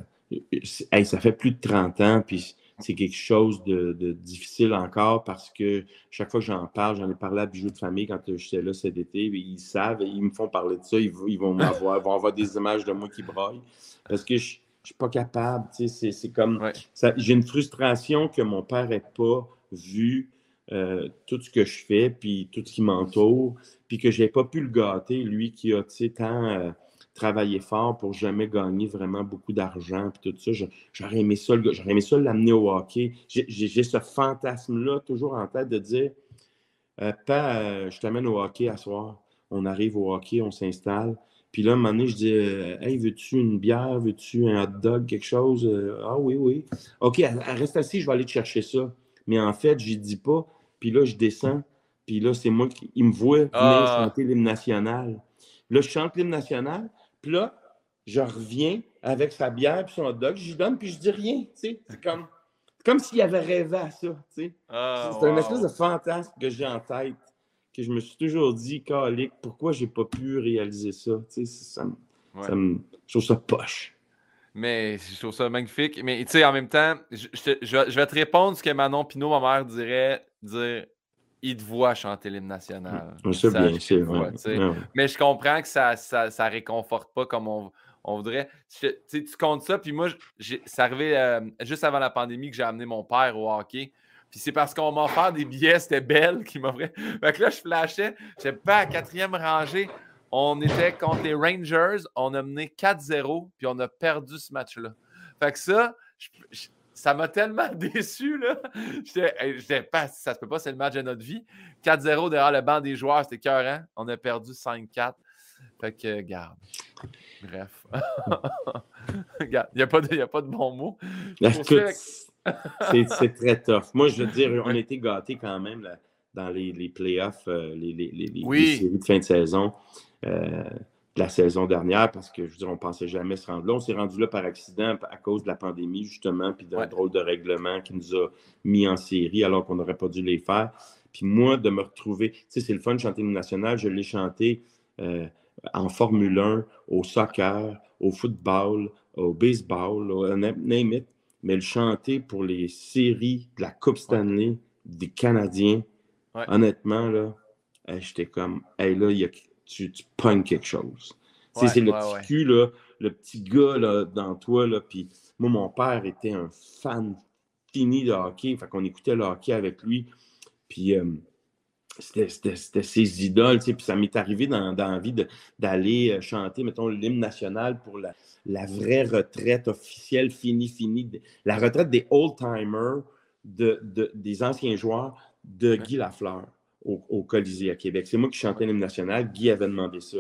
ça fait plus de 30 ans, puis c'est quelque chose de, difficile encore parce que chaque fois que j'en parle, j'en ai parlé à Bijoux de famille quand j'étais là cet été, ils savent, ils me font parler de ça, ils, vont m'avoir, vont avoir des images de moi qui broillent. Parce que je, je suis pas capable. C'est comme. J'ai une frustration que mon père n'ait pas vu euh, tout ce que je fais, puis tout ce qui m'entoure, puis que je n'ai pas pu le gâter, lui qui a tant euh, travaillé fort pour jamais gagner vraiment beaucoup d'argent, puis tout ça. J'aurais aimé ça, j'aurais aimé ça l'amener au hockey. J'ai ce fantasme-là toujours en tête de dire euh, Pas, je t'amène au hockey à soir. On arrive au hockey, on s'installe. Puis là, un moment donné, je dis euh, Hey, veux-tu une bière? Veux-tu un hot dog Quelque chose euh, Ah oui, oui. OK, reste assis, je vais aller te chercher ça. Mais en fait, je dis pas. Puis là, je descends. Puis là, c'est moi qui. Il me voit ah. chanter l'hymne national. Là, je chante l'hymne national. Puis là, je reviens avec sa bière puis son dog. Je lui donne, puis je dis rien. C'est comme, comme s'il avait rêvé à ça. Ah, c'est un espèce de fantasme que j'ai en tête que je me suis toujours dit, Calique, pourquoi j'ai pas pu réaliser ça? Tu sais, ça, me, je trouve ça poche. Mais je trouve ça magnifique. Mais tu sais, en même temps, je, vais te répondre ce que Manon Pinot, ma mère, dirait dire il te voit chanter l'hymne national. C'est bien, c'est vrai. Mais je comprends que ça, ça, ça réconforte pas comme on, on voudrait. tu comptes ça, puis moi, c'est arrivé euh, juste avant la pandémie que j'ai amené mon père au hockey. Puis c'est parce qu'on m'a offert des billets, c'était Belle qui m'offrait. [laughs] Fait que là, je flashais. J'étais pas à quatrième rangée. On était contre les Rangers. On a mené 4-0, puis on a perdu ce match-là. Fait que ça, ça m'a tellement [laughs] déçu, là. J'étais pas, ça se peut pas, c'est le match de notre vie. 4-0 derrière le banc des joueurs, c'était cœur, On a perdu 5-4. Fait que, garde. Bref. [laughs] il n'y a, pas de, a pas de bons mots. c'est très tough. Moi, je veux dire, [laughs] on a été gâtés quand même dans les, les playoffs, euh, les, les, séries de fin de saison euh, de la saison dernière, parce que je veux dire, on ne pensait jamais se rendre là. On s'est rendu là par accident à cause de la pandémie, justement, puis d'un drôle de règlement qui nous a mis en série alors qu'on n'aurait pas dû les faire. Puis moi, de me retrouver, tu sais, c'est le fun de chanter le national. Je l'ai chanté euh, en Formule 1, au soccer, au football, au baseball, au name it mais le chanter pour les séries de la Coupe Stanley des Canadiens, honnêtement, là, j'étais comme, hey, là, tu, tu pognes quelque chose. c'est le petit cul, là, le petit gars là, dans toi. Là, puis moi, mon père était un fan fini de hockey. Fait qu'on écoutait le hockey avec lui. Puis euh, c'était ses idoles. Puis ça m'est arrivé dans, dans l'envie d'aller euh, chanter, mettons, l'hymne national pour la, la vraie retraite officielle finie, finie, la retraite des old-timers, de, des anciens joueurs de Guy Lafleur au, au Colisée à Québec. C'est moi qui chantais l'hymne national. Guy avait demandé ça.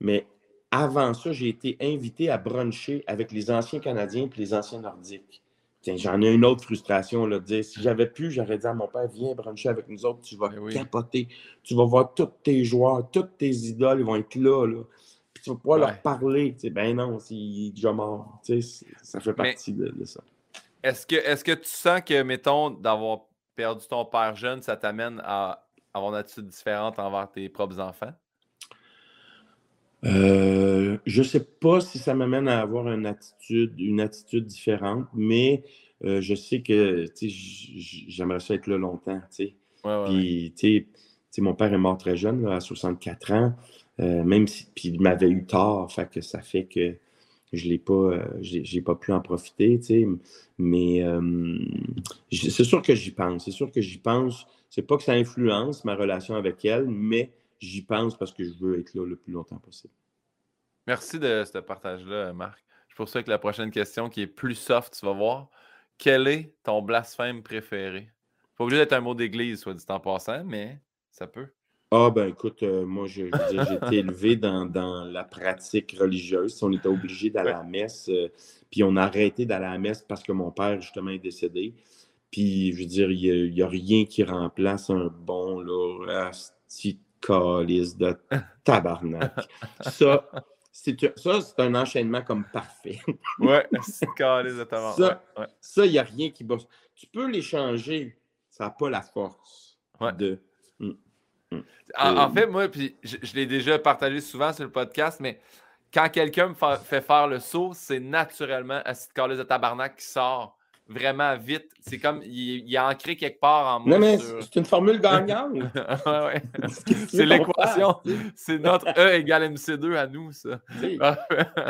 Mais avant ça, j'ai été invité à bruncher avec les anciens Canadiens et les anciens Nordiques. J'en ai une autre frustration là, de dire si j'avais pu, j'aurais dit à mon père Viens bruncher avec nous autres, tu vas ben capoter. Tu vas voir tous tes joueurs, toutes tes idoles, ils vont être là. là tu vas pouvoir leur parler. ben non, il est déjà mort. Ça fait partie de, ça. Est-ce que, est que tu sens que, mettons, d'avoir perdu ton père jeune, ça t'amène à avoir une attitude différente envers tes propres enfants? Euh, je ne sais pas si ça m'amène à avoir une attitude, une attitude différente, mais euh, je sais que j'aimerais ça être là longtemps. Puis, mon père est mort très jeune, à 64 ans, euh, même si puis il m'avait eu tort, fait que ça fait que je pas, j'ai pas pu en profiter. Mais c'est sûr que j'y pense. C'est sûr que j'y pense. C'est pas que ça influence ma relation avec elle, mais j'y pense parce que je veux être là le plus longtemps possible. Merci de ce partage-là, Marc. Je poursuis avec la prochaine question qui est plus soft, tu vas voir. Quel est ton blasphème préféré? Pas obligé d'être un mot d'église, soit dit en passant, mais ça peut. Ah, ben écoute, euh, moi, j'ai été élevé dans, la pratique religieuse. On était obligé d'aller à la messe, euh, puis on a arrêté d'aller à la messe parce que mon père, justement, est décédé. Puis, je veux dire, il n'y a, rien qui remplace un bon, là, calice de [laughs] tabarnak. Ça, c'est, ça, c'est un enchaînement comme parfait. [laughs] ouais, calice de tabarnak. Ça, il n'y a rien qui bosse. Tu peux les changer, ça n'a pas la force de. Mm, mm. En, fait, moi, puis je, l'ai déjà partagé souvent sur le podcast, mais quand quelqu'un me fait faire le saut, c'est naturellement de calice de tabarnak qui sort vraiment vite. C'est comme, il, est ancré quelque part en moi. Non, mais c'est une formule [laughs] gagnante. ouais, c'est l'équation. C'est notre E égale MC2 à nous, ça.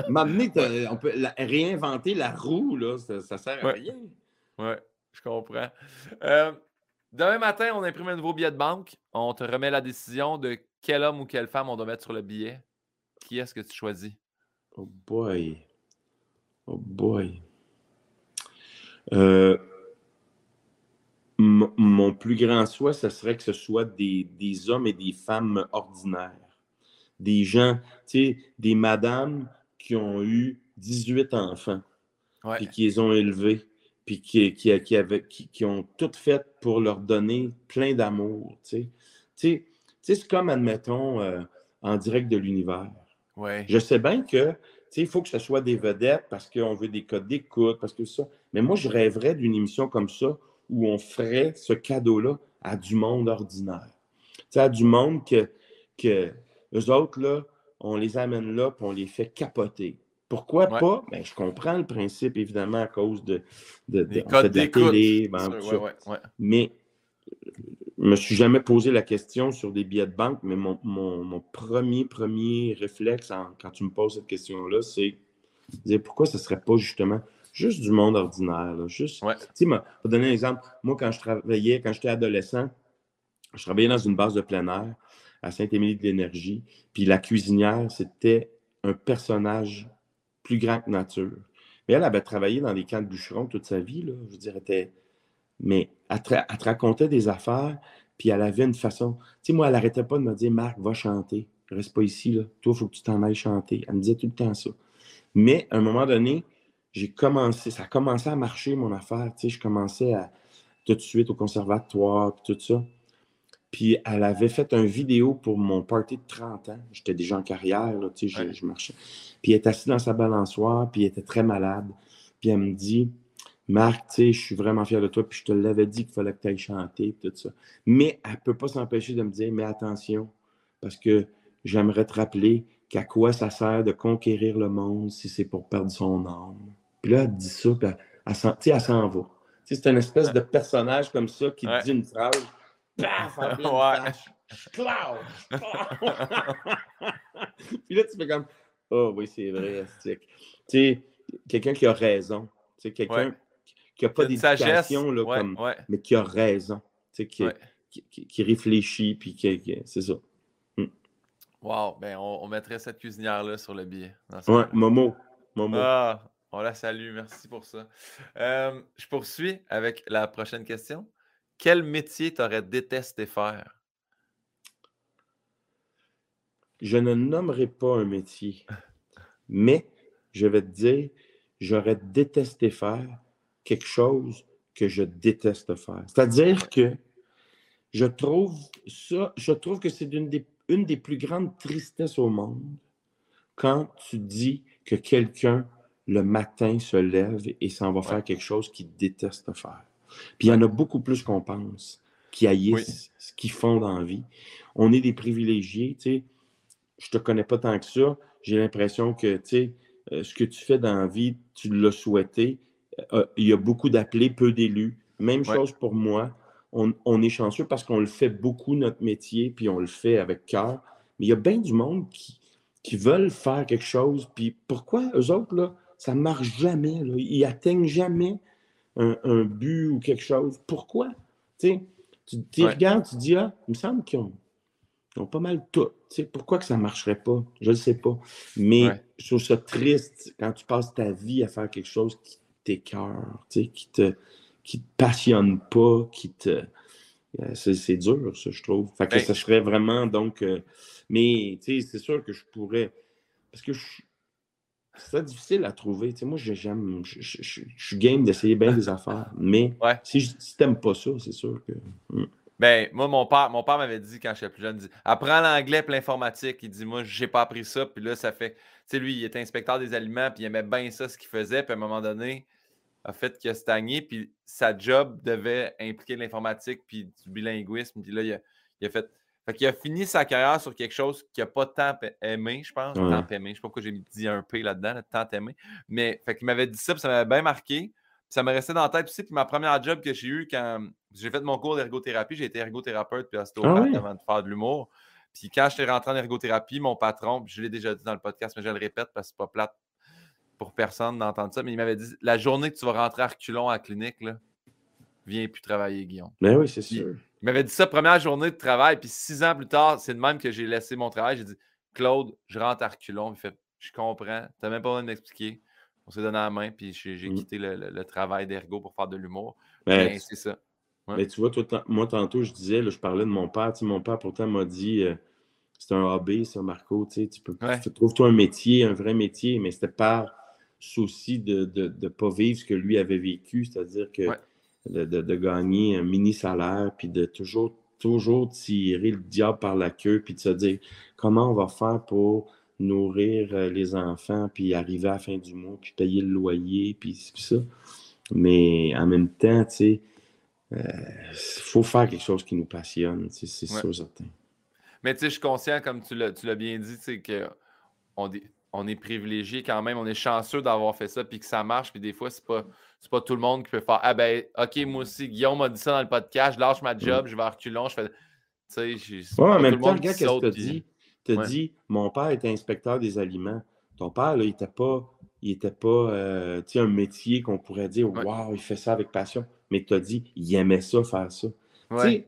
M'amener, on peut réinventer la roue, là, ça, ça sert à rien. Oui, je comprends. Euh, demain matin, on imprime un nouveau billet de banque. On te remet la décision de quel homme ou quelle femme on doit mettre sur le billet. Qui est-ce que tu choisis? Oh boy. Oh boy. Euh, mon plus grand souhait, ce serait que ce soit des, hommes et des femmes ordinaires. Des gens, tu sais, des madames qui ont eu 18 enfants, et qui les ont élevés, puis qui, qui, qui, qui, ont tout fait pour leur donner plein d'amour, tu sais. c'est comme, admettons, euh, en direct de l'univers. Je sais bien que il faut que ce soit des vedettes parce qu'on veut des codes d'écoute, parce que ça. Mais moi, je rêverais d'une émission comme ça où on ferait ce cadeau-là à du monde ordinaire. sais, à du monde que, que eux autres, là, on les amène là et on les fait capoter. Pourquoi pas? Ben, je comprends le principe, évidemment, à cause de, de, de, la télé. Ben, mais je ne me suis jamais posé la question sur des billets de banque, mais mon, premier, premier réflexe quand tu me poses cette question-là, c'est dire pourquoi ce ne serait pas justement juste du monde ordinaire. juste, Tu sais, pour donner un exemple, moi, quand je travaillais, quand j'étais adolescent, je travaillais dans une base de plein air à Saint-Émilie de l'Énergie, puis la cuisinière, c'était un personnage plus grand que nature. Mais elle avait travaillé dans des camps de bûcherons toute sa vie, je veux dire, mais elle te, racontait des affaires, puis elle avait une façon. Tu sais, moi, elle n'arrêtait pas de me dire Marc, va chanter. Reste pas ici, là. Toi, il faut que tu t'en ailles chanter. Elle me disait tout le temps ça. Mais à un moment donné, j'ai commencé, ça a commencé à marcher, mon affaire. Tu sais, je commençais à tout de suite au conservatoire, puis tout ça. Puis elle avait fait une vidéo pour mon party de 30 ans. J'étais déjà en carrière, là, tu sais, je, je, marchais. Puis elle était assise dans sa balançoire, puis elle était très malade. Puis elle me dit, Marc, tu sais, je suis vraiment fier de toi, puis je te l'avais dit qu'il fallait que tu ailles chanter, tout ça. Mais elle ne peut pas s'empêcher de me dire, mais attention, parce que j'aimerais te rappeler qu'à quoi ça sert de conquérir le monde si c'est pour perdre son âme. Puis là, elle dit ça, puis elle, elle s'en va. Tu sais, c'est une espèce de personnage comme ça qui dit une phrase, paf, [laughs] ouais. [laughs] Puis là, tu fais comme, oh oui, c'est vrai, Tu sais, quelqu'un qui a raison. Tu sais, quelqu'un qui n'a pas d'éducation, mais qui a raison, qui, qui, réfléchit, puis qui, c'est ça. Mm. Wow, ben on, mettrait cette cuisinière-là sur le billet. Ouais, Momo. Momo. Ah, on la salue, merci pour ça. Euh, je poursuis avec la prochaine question. Quel métier t'aurais détesté faire? Je ne nommerai pas un métier, mais je vais te dire, j'aurais détesté faire quelque chose que je déteste faire. C'est-à-dire que je trouve ça, je trouve que c'est une des, une des plus grandes tristesses au monde quand tu dis que quelqu'un le matin se lève et s'en va faire quelque chose qu'il déteste faire. Puis il y en a beaucoup plus qu'on pense qui haïssent ce qu'ils font dans la vie. On est des privilégiés, tu sais. je te connais pas tant que ça. J'ai l'impression que, tu sais, euh, ce que tu fais dans la vie, tu l'as souhaité. Euh, il y a beaucoup d'appelés, peu d'élus. Même chose pour moi. On, est chanceux parce qu'on le fait beaucoup, notre métier, puis on le fait avec cœur. Mais il y a bien du monde qui, qui veulent faire quelque chose. Puis pourquoi eux autres, là, ça ne marche jamais? Ils atteignent jamais un, but ou quelque chose. Pourquoi? tu, tu regardes, tu dis, ah, il me semble qu'ils ont, pas mal tout. pourquoi que ça ne marcherait pas? Je ne sais pas. Mais je trouve ça triste quand tu passes ta vie à faire quelque chose qui t'écœure, qui te, qui te passionne pas, qui te. Euh, c'est dur, ça, je trouve. Fait que ben ça serait vraiment donc. Euh, mais c'est sûr que je pourrais. Parce que c'est difficile à trouver. moi, j'aime. Je, suis game d'essayer bien des affaires. Mais [laughs] si, si t'aimes pas ça, c'est sûr que. Hmm. Ben, moi, mon père, mon père m'avait dit quand j'étais plus jeune, il dit Apprends l'anglais et l'informatique. Il dit Moi, j'ai pas appris ça. Puis là, ça fait. Tu sais, lui, il était inspecteur des aliments, puis il aimait bien ça, ce qu'il faisait. Puis à un moment donné, a fait qu'il a stagné, puis sa job devait impliquer l'informatique, puis du bilinguisme. Puis là, il a, il a fait. Fait qu'il a fini sa carrière sur quelque chose qu'il n'a pas tant aimé, je pense. Tant aimé. Je sais pas pourquoi j'ai dit un P là-dedans, tant aimé. Mais fait qu'il m'avait dit ça, puis ça m'avait bien marqué ça m'est resté dans la tête aussi. Puis ma première job que j'ai eue quand j'ai fait mon cours d'ergothérapie, j'ai été ergothérapeute puis ostéopathe ah avant de faire de l'humour. Puis quand j'étais rentré en ergothérapie, mon patron, je l'ai déjà dit dans le podcast, mais je le répète parce que c'est pas plate pour personne d'entendre ça, mais il m'avait dit la journée que tu vas rentrer à reculons à la clinique, là, viens plus travailler, Guillaume. Mais ben oui, c'est sûr. Il m'avait dit ça première journée de travail, puis six ans plus tard, c'est de même que j'ai laissé mon travail. J'ai dit Claude, je rentre à reculons. Il fait Je comprends, tu n'as même pas besoin de m'expliquer on s'est donné la main, puis j'ai mmh. quitté le, travail d'ergo pour faire de l'humour. Ben, ben, c'est ça. Mais tu vois, moi, tantôt, je disais, je parlais de mon père. mon père, pourtant, m'a dit euh, c'est un hobby, ça, Marco. Tu, peux, trouves-toi un métier, un vrai métier, mais c'était par souci de ne pas vivre ce que lui avait vécu, c'est-à-dire que de, gagner un mini salaire, puis de toujours, toujours tirer le diable par la queue, puis de se dire comment on va faire pour nourrir euh, les enfants, puis arriver à la fin du mois, puis payer le loyer, puis ça. Mais en même temps, tu sais, il euh, faut faire quelque chose qui nous passionne, c'est sûr, certain. Mais tu sais, je suis conscient, comme tu l'as bien dit, tu sais, qu'on on est privilégié quand même, on est chanceux d'avoir fait ça, puis que ça marche, puis des fois, c'est pas, pas tout le monde qui peut faire Ah ben, ok, moi aussi, Guillaume m'a dit ça dans le podcast, je lâche ma job, je vais à reculons, je fais. Tu sais, ouais, en même temps, regarde ce que tu dis te dit Mon père était inspecteur des aliments. Ton père, là, il n'était pas, il était pas euh, un métier qu'on pourrait dire Waouh, il fait ça avec passion. Mais tu as dit il aimait ça, faire ça. Ouais,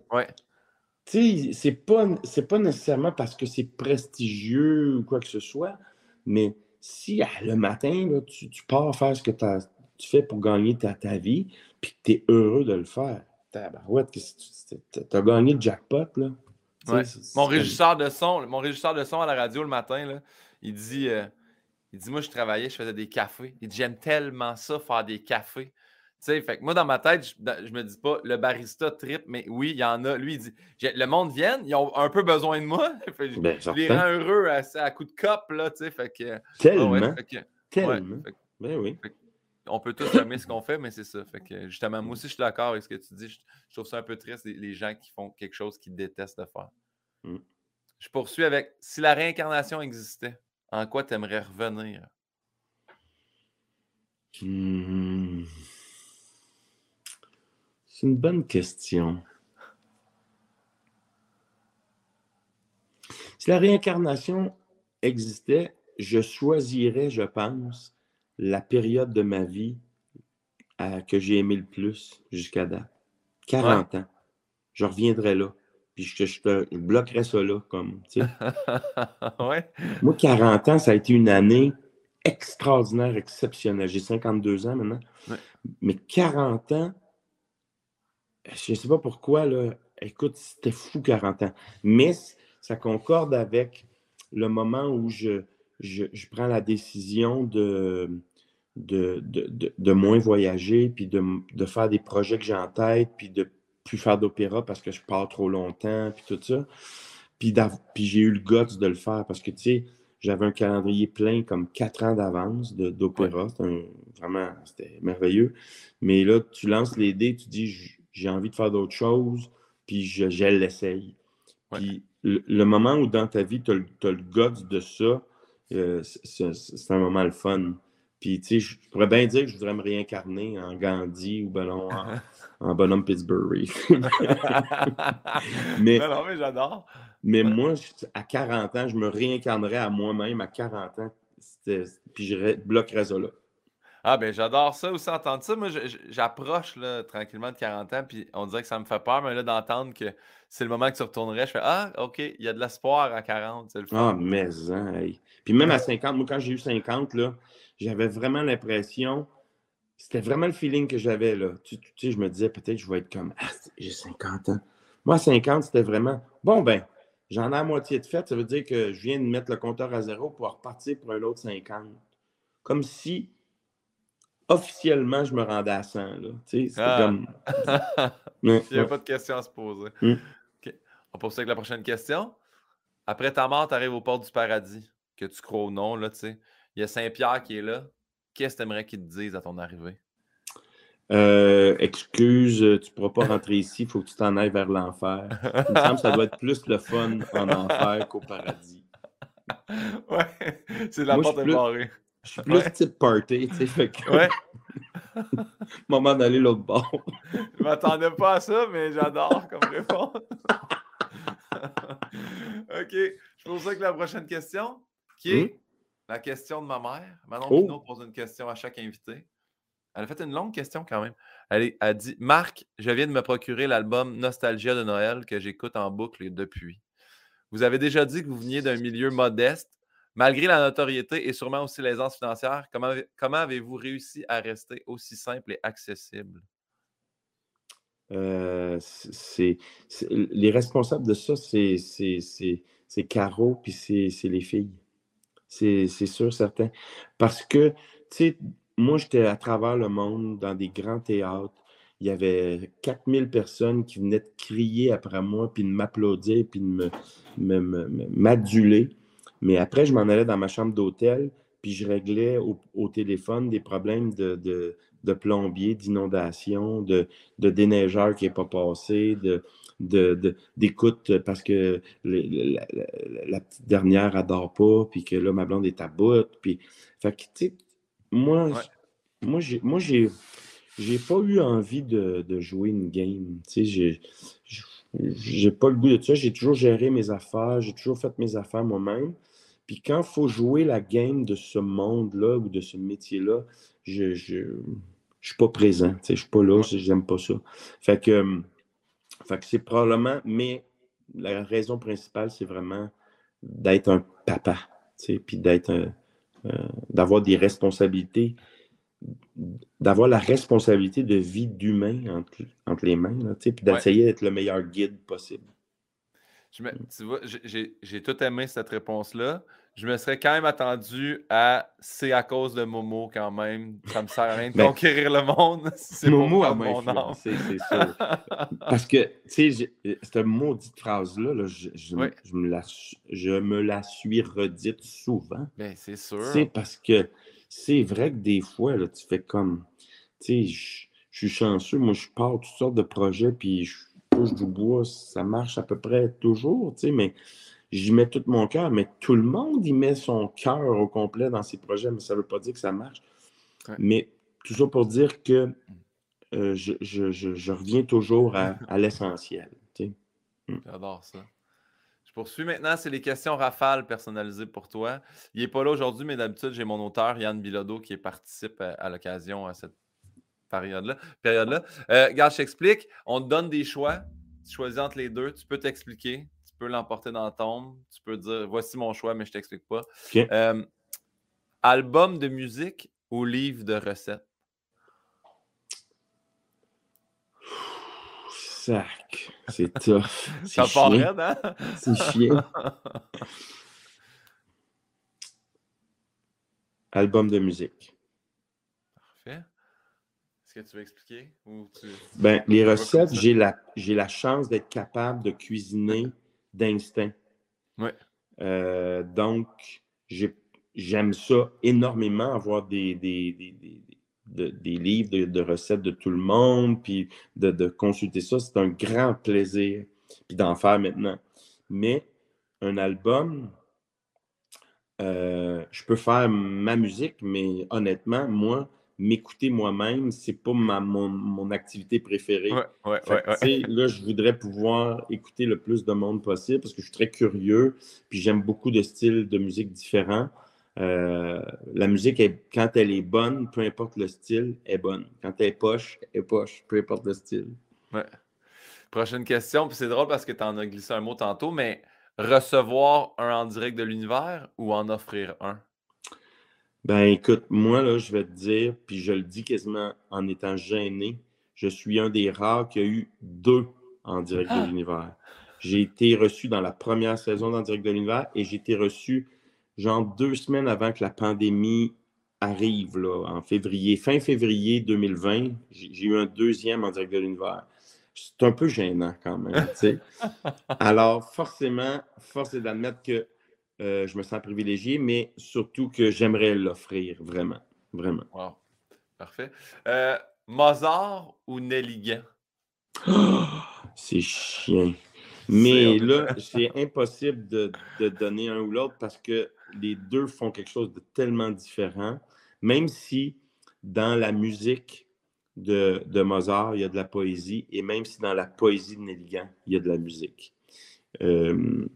Tu sais, c'est pas, pas nécessairement parce que c'est prestigieux ou quoi que ce soit, mais si ah, le matin, tu, tu, pars faire ce que tu fais pour gagner ta, ta vie, puis que tu es heureux de le faire, tu as gagné le jackpot, là. Mon régisseur de son, mon régisseur de son à la radio le matin, là, il dit euh, il dit Moi, je travaillais, je faisais des cafés. Il dit J'aime tellement ça, faire des cafés. fait que moi, dans ma tête, je, me dis pas le barista trip, mais oui, il y en a. Lui, il dit Le monde vient, ils ont un peu besoin de moi. [laughs] Ben, je les rends heureux à, à coup de cop, là, tu. Fait que. Tellement. tellement. ben oui on peut tous aimer ce qu'on fait, mais c'est ça. Fait que justement, moi aussi, je suis d'accord avec ce que tu dis. Je, trouve ça un peu triste, les, gens qui font quelque chose qu'ils détestent de faire. Mm. Je poursuis avec si la réincarnation existait, en quoi tu aimerais revenir? Hmm. C'est une bonne question. Si la réincarnation existait, je choisirais, je pense, la période de ma vie euh, que j'ai aimé le plus jusqu'à date. 40 ans. Je reviendrai là. Puis je, je, bloquerai ça là, comme, tu sais. [laughs] Moi, 40 ans, ça a été une année extraordinaire, exceptionnelle. J'ai 52 ans maintenant. Mais 40 ans, je ne sais pas pourquoi, là. Écoute, c'était fou 40 ans. Mais ça concorde avec le moment où je, je, je prends la décision de, de, de, moins voyager, puis de, faire des projets que j'ai en tête, puis de plus faire d'opéra parce que je pars trop longtemps, puis tout ça. Puis, puis j'ai eu le guts de le faire parce que, tu sais, j'avais un calendrier plein comme quatre ans d'avance d'opéra. Vraiment, c'était merveilleux. Mais là, tu lances les dés, tu dis, j'ai envie de faire d'autres choses, puis je, je l'essaye. Puis le, moment où dans ta vie, tu as, le guts de ça, euh, c'est un moment le fun. Puis, tu sais, je pourrais bien dire que je voudrais me réincarner en Gandhi ou ben en, [laughs] en bonhomme Pittsburgh. [laughs] mais, non, mais j'adore. Mais moi, à 40 ans, je me réincarnerais à moi-même à 40 ans. Puis je bloquerais ça là. Ah, ben j'adore ça aussi, entendre ça. Moi, j'approche tranquillement de 40 ans, puis on dirait que ça me fait peur, mais là, d'entendre que c'est le moment que tu retournerais, je fais Ah, OK, il y a de l'espoir à 40. Le ah, mais, hein, Puis même à 50, moi, quand j'ai eu 50, là, j'avais vraiment l'impression, c'était vraiment le feeling que j'avais, là. Tu, sais, je me disais, peut-être je vais être comme Ah, j'ai 50 ans. Moi, à 50, c'était vraiment Bon, ben, j'en ai à moitié de fait, ça veut dire que je viens de mettre le compteur à zéro pour repartir pour un autre 50. Comme si officiellement, je me rendais à 100. Là. Ah. comme... [laughs] Il n'y a pas de questions à se poser. Hmm. On va avec la prochaine question. Après ta mort, tu arrives aux portes du paradis, que tu crois ou non. Là, Il y a Saint-Pierre qui est là. Qu'est-ce que tu aimerais qu'il te dise à ton arrivée? Euh, excuse, tu ne pourras pas rentrer [laughs] ici, il faut que tu t'en ailles vers l'enfer. Il me semble que ça doit être [laughs] plus le fun en enfer qu'au paradis. Ouais, c'est la porte de barrée. Je suis plus type party, tu sais, fait que... Ouais. [laughs] Moment d'aller l'autre bord. Je m'attendais pas à ça, mais j'adore comme réponse. OK. Je pose ça que la prochaine question, qui est hmm? La question de ma mère. Manon oh. Pinot pose une question à chaque invité. Elle a fait une longue question quand même. Elle, a dit Marc, je viens de me procurer l'album Nostalgia de Noël que j'écoute en boucle depuis. Vous avez déjà dit que vous veniez d'un milieu modeste Malgré la notoriété et sûrement aussi l'aisance financière, comment, comment avez-vous réussi à rester aussi simple et accessible? Euh, c'est, les responsables de ça, c'est, c'est, Caro puis c'est, les filles. C'est, sûr, certain. Parce que, tu sais, moi, j'étais à travers le monde dans des grands théâtres. Il y avait 4000 personnes qui venaient de crier après moi, puis de m'applaudir, puis de me, m'aduler. Mais après, je m'en allais dans ma chambre d'hôtel, puis je réglais au, téléphone des problèmes de, plombier, d'inondation, de, de déneigeur qui n'est pas passé, de, d'écoute parce que la, petite dernière adore pas, puis que là, ma blonde est à bout. Puis, fait que, tu sais, moi, moi, j'ai, moi, j'ai, j'ai pas eu envie de, jouer une game. Tu sais, j'ai, j'ai pas le goût de ça. J'ai toujours géré mes affaires, j'ai toujours fait mes affaires moi-même. Puis quand il faut jouer la game de ce monde-là ou de ce métier-là, je je, suis pas présent. Je ne suis pas là, j'aime pas ça. Fait que, fait que c'est probablement, mais la raison principale, c'est vraiment d'être un papa, puis d'être d'avoir des responsabilités, d'avoir la responsabilité de vie d'humain entre, les mains, puis d'essayer d'être le meilleur guide possible. tu vois, j'ai tout aimé cette réponse-là je me serais quand même attendu à c'est à cause de Momo quand même. Ça me sert à rien de ben, conquérir le monde. [laughs] C'est Momo à mon nom. C'est sûr. Parce que, tu sais, cette maudite phrase-là, je, me la, je me la suis redite souvent. Ben, c'est sûr. C'est parce que c'est vrai que des fois, là, tu fais comme, tu sais, je, suis chanceux. Moi, je pars toutes sortes de projets, puis je touche du bois, ça marche à peu près toujours, tu sais, mais j'y mets tout mon cœur, mais tout le monde y met son cœur au complet dans ses projets, mais ça ne veut pas dire que ça marche. Mais tout ça pour dire que euh, je, reviens toujours à, [laughs] l'essentiel. Hmm. J'adore ça. Je poursuis maintenant, c'est les questions rafales personnalisées pour toi. Il n'est pas là aujourd'hui, mais d'habitude, j'ai mon auteur, Yann Bilodeau, qui participe à, l'occasion à cette période-là. Période-là. Euh, regarde, je t'explique. On te donne des choix. Tu choisis entre les deux. Tu peux t'expliquer peux l'emporter dans tombe. Tu peux dire voici mon choix, mais je t'explique pas. Euh, album de musique ou livre de recettes? Sac, c'est tough. [laughs] Ça part raide, hein? C'est chiant. [laughs] Album de musique. Parfait. Est-ce que tu veux expliquer? Ou Ben, les recettes, j'ai la, la chance d'être capable de cuisiner d'instinct. Ouais. Euh, donc, j'aime ça énormément, avoir des, des, des, livres de, recettes de tout le monde, puis de, consulter ça. C'est un grand plaisir, puis d'en faire maintenant. Mais un album, euh, je peux faire ma musique, mais honnêtement, moi, m'écouter moi-même, c'est pas ma, mon, activité préférée. Ouais, ouais, là, je voudrais pouvoir écouter le plus de monde possible parce que je suis très curieux, puis j'aime beaucoup de styles de musique différents. Euh, la musique, quand elle est bonne, peu importe le style, est bonne. Quand elle est poche, elle est poche, peu importe le style. Ouais. Prochaine question, puis c'est drôle parce que tu en as glissé un mot tantôt, mais recevoir un en direct de l'univers ou en offrir un? Ben écoute, moi, là, je vais te dire, puis je le dis quasiment en étant gêné, je suis un des rares qui a eu deux en direct de ah! l'univers. J'ai été reçu dans la première saison d'en direct de l'univers et j'ai été reçu genre deux semaines avant que la pandémie arrive, là, en février, fin février 2020. J'ai eu un deuxième en direct de l'univers. C'est un peu gênant quand même, tu sais. [laughs] Alors, forcément, force est d'admettre que euh, je me sens privilégié, mais surtout que j'aimerais l'offrir, vraiment. Vraiment. Wow. Parfait. Euh, Mozart ou Nelligan? [gasps] c'est chiant. Mais là, [laughs] c'est impossible de, donner un ou l'autre parce que les deux font quelque chose de tellement différent. Même si dans la musique de, Mozart, il y a de la poésie, et même si dans la poésie de Nelligan, il y a de la musique. Euh,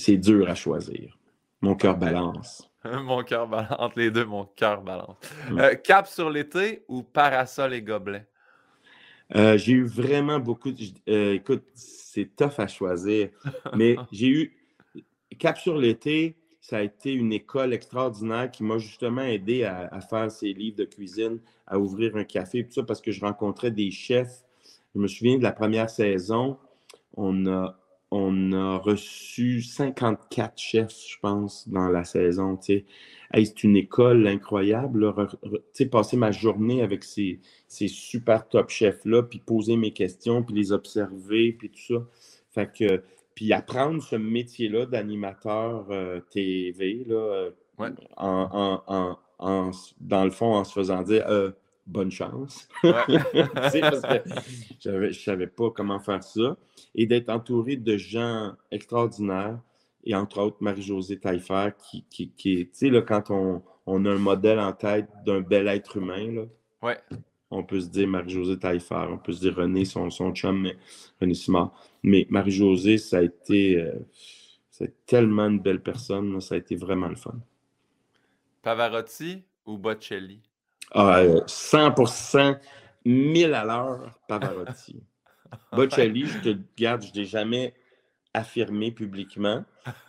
c'est dur à choisir. Mon cœur balance. [laughs] mon cœur balance. Entre les deux, mon cœur balance. Mm. Euh, cap sur l'été ou parasol et gobelet? Euh, j'ai eu vraiment beaucoup. De... Euh, écoute, c'est tough à choisir. [laughs] mais j'ai eu. Cap sur l'été, ça a été une école extraordinaire qui m'a justement aidé à, faire ces livres de cuisine, à ouvrir un café, tout ça, parce que je rencontrais des chefs. Je me souviens de la première saison. On a on a reçu 54 chefs, je pense, dans la saison. c'est une école incroyable. passer ma journée avec ces, super top chefs-là, puis poser mes questions, puis les observer, puis tout ça. Fait que, puis apprendre ce métier-là d'animateur euh, TV, là, euh, en, dans le fond, en se faisant dire euh, bonne chance. [laughs] parce que je ne savais pas comment faire ça. Et d'être entouré de gens extraordinaires, et entre autres Marie-Josée Taillefer, qui, qui, qui tu sais, là, quand on, on, a un modèle en tête d'un bel être humain, là, ouais. on peut se dire Marie-Josée Taillefer, on peut se dire René, son, son chum, mais René Simard. Mais Marie-Josée, ça a été euh, c'est tellement une belle personne, ça a été vraiment le fun. Pavarotti ou Bocelli? 100%, 1000 à l'heure, Pavarotti. [laughs] Bocelli, je te garde, je ne l'ai jamais affirmé publiquement.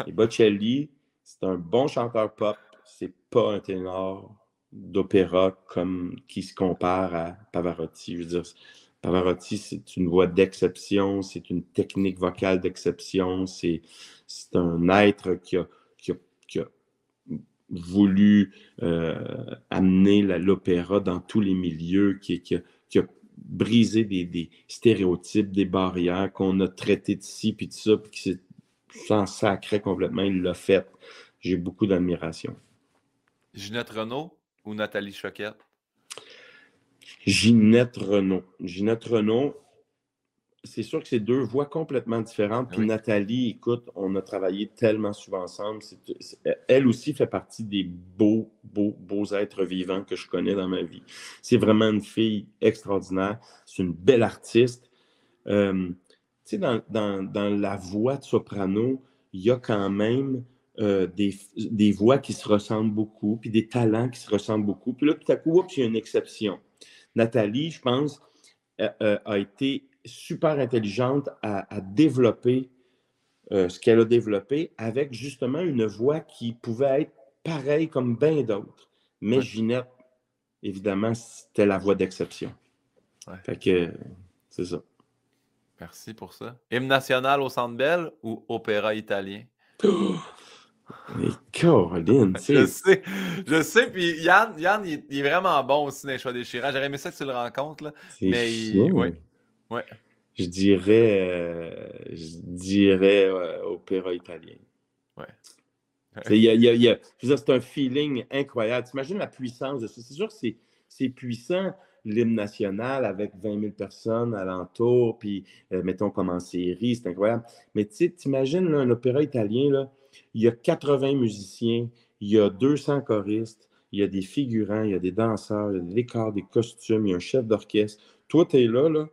Et Bocelli, c'est un bon chanteur pop. C'est pas un ténor d'opéra comme qui se compare à Pavarotti. Je veux dire, Pavarotti, c'est une voix d'exception, c'est une technique vocale d'exception, c'est un être qui a voulu euh, amener l'opéra dans tous les milieux, qui, qui, a, brisé des, stéréotypes, des barrières qu'on a traitées de ci, puis de ça, puis qui s'en sacré complètement. Il l'a fait. J'ai beaucoup d'admiration. Ginette Renault ou Nathalie Choquette? Ginette Renault. Ginette Renault, c'est sûr que c'est deux voix complètement différentes. Puis Nathalie, écoute, on a travaillé tellement souvent ensemble. elle aussi fait partie des beaux, beaux, beaux êtres vivants que je connais dans ma vie. C'est vraiment une fille extraordinaire. C'est une belle artiste. Euh, tu sais, dans, la voix de soprano, il y a quand même euh, des, voix qui se ressemblent beaucoup, puis des talents qui se ressemblent beaucoup. Puis là, tout à coup, il y a une exception. Nathalie, je pense, euh, a été super intelligente à, développer euh, ce qu'elle a développé avec justement une voix qui pouvait être pareille comme bien d'autres. Mais Ginette, évidemment, c'était la voix d'exception. Fait que c'est ça. Merci pour ça. Hymne national au Centre Bell ou opéra italien? [gasps] Mais Caroline, [laughs] je sais, je sais, puis Yann, Yann il, est vraiment bon aussi dans les choix déchirants. J'aurais aimé ça que tu le rencontres, là. Mais il, Ouais. Je dirais, euh, je dirais euh, opéra italien. Ouais. c'est un feeling incroyable. T'imagines la puissance de ça? C'est sûr que c'est puissant, l'hymne national avec 20 000 personnes alentour, puis euh, mettons comme en série, c'est incroyable. Mais tu sais, t'imagines un opéra italien, là, il y a 80 musiciens, il y a 200 choristes, il y a des figurants, il y a des danseurs, il y a des décors, des costumes, il y a un chef d'orchestre. Toi, tu es là, là,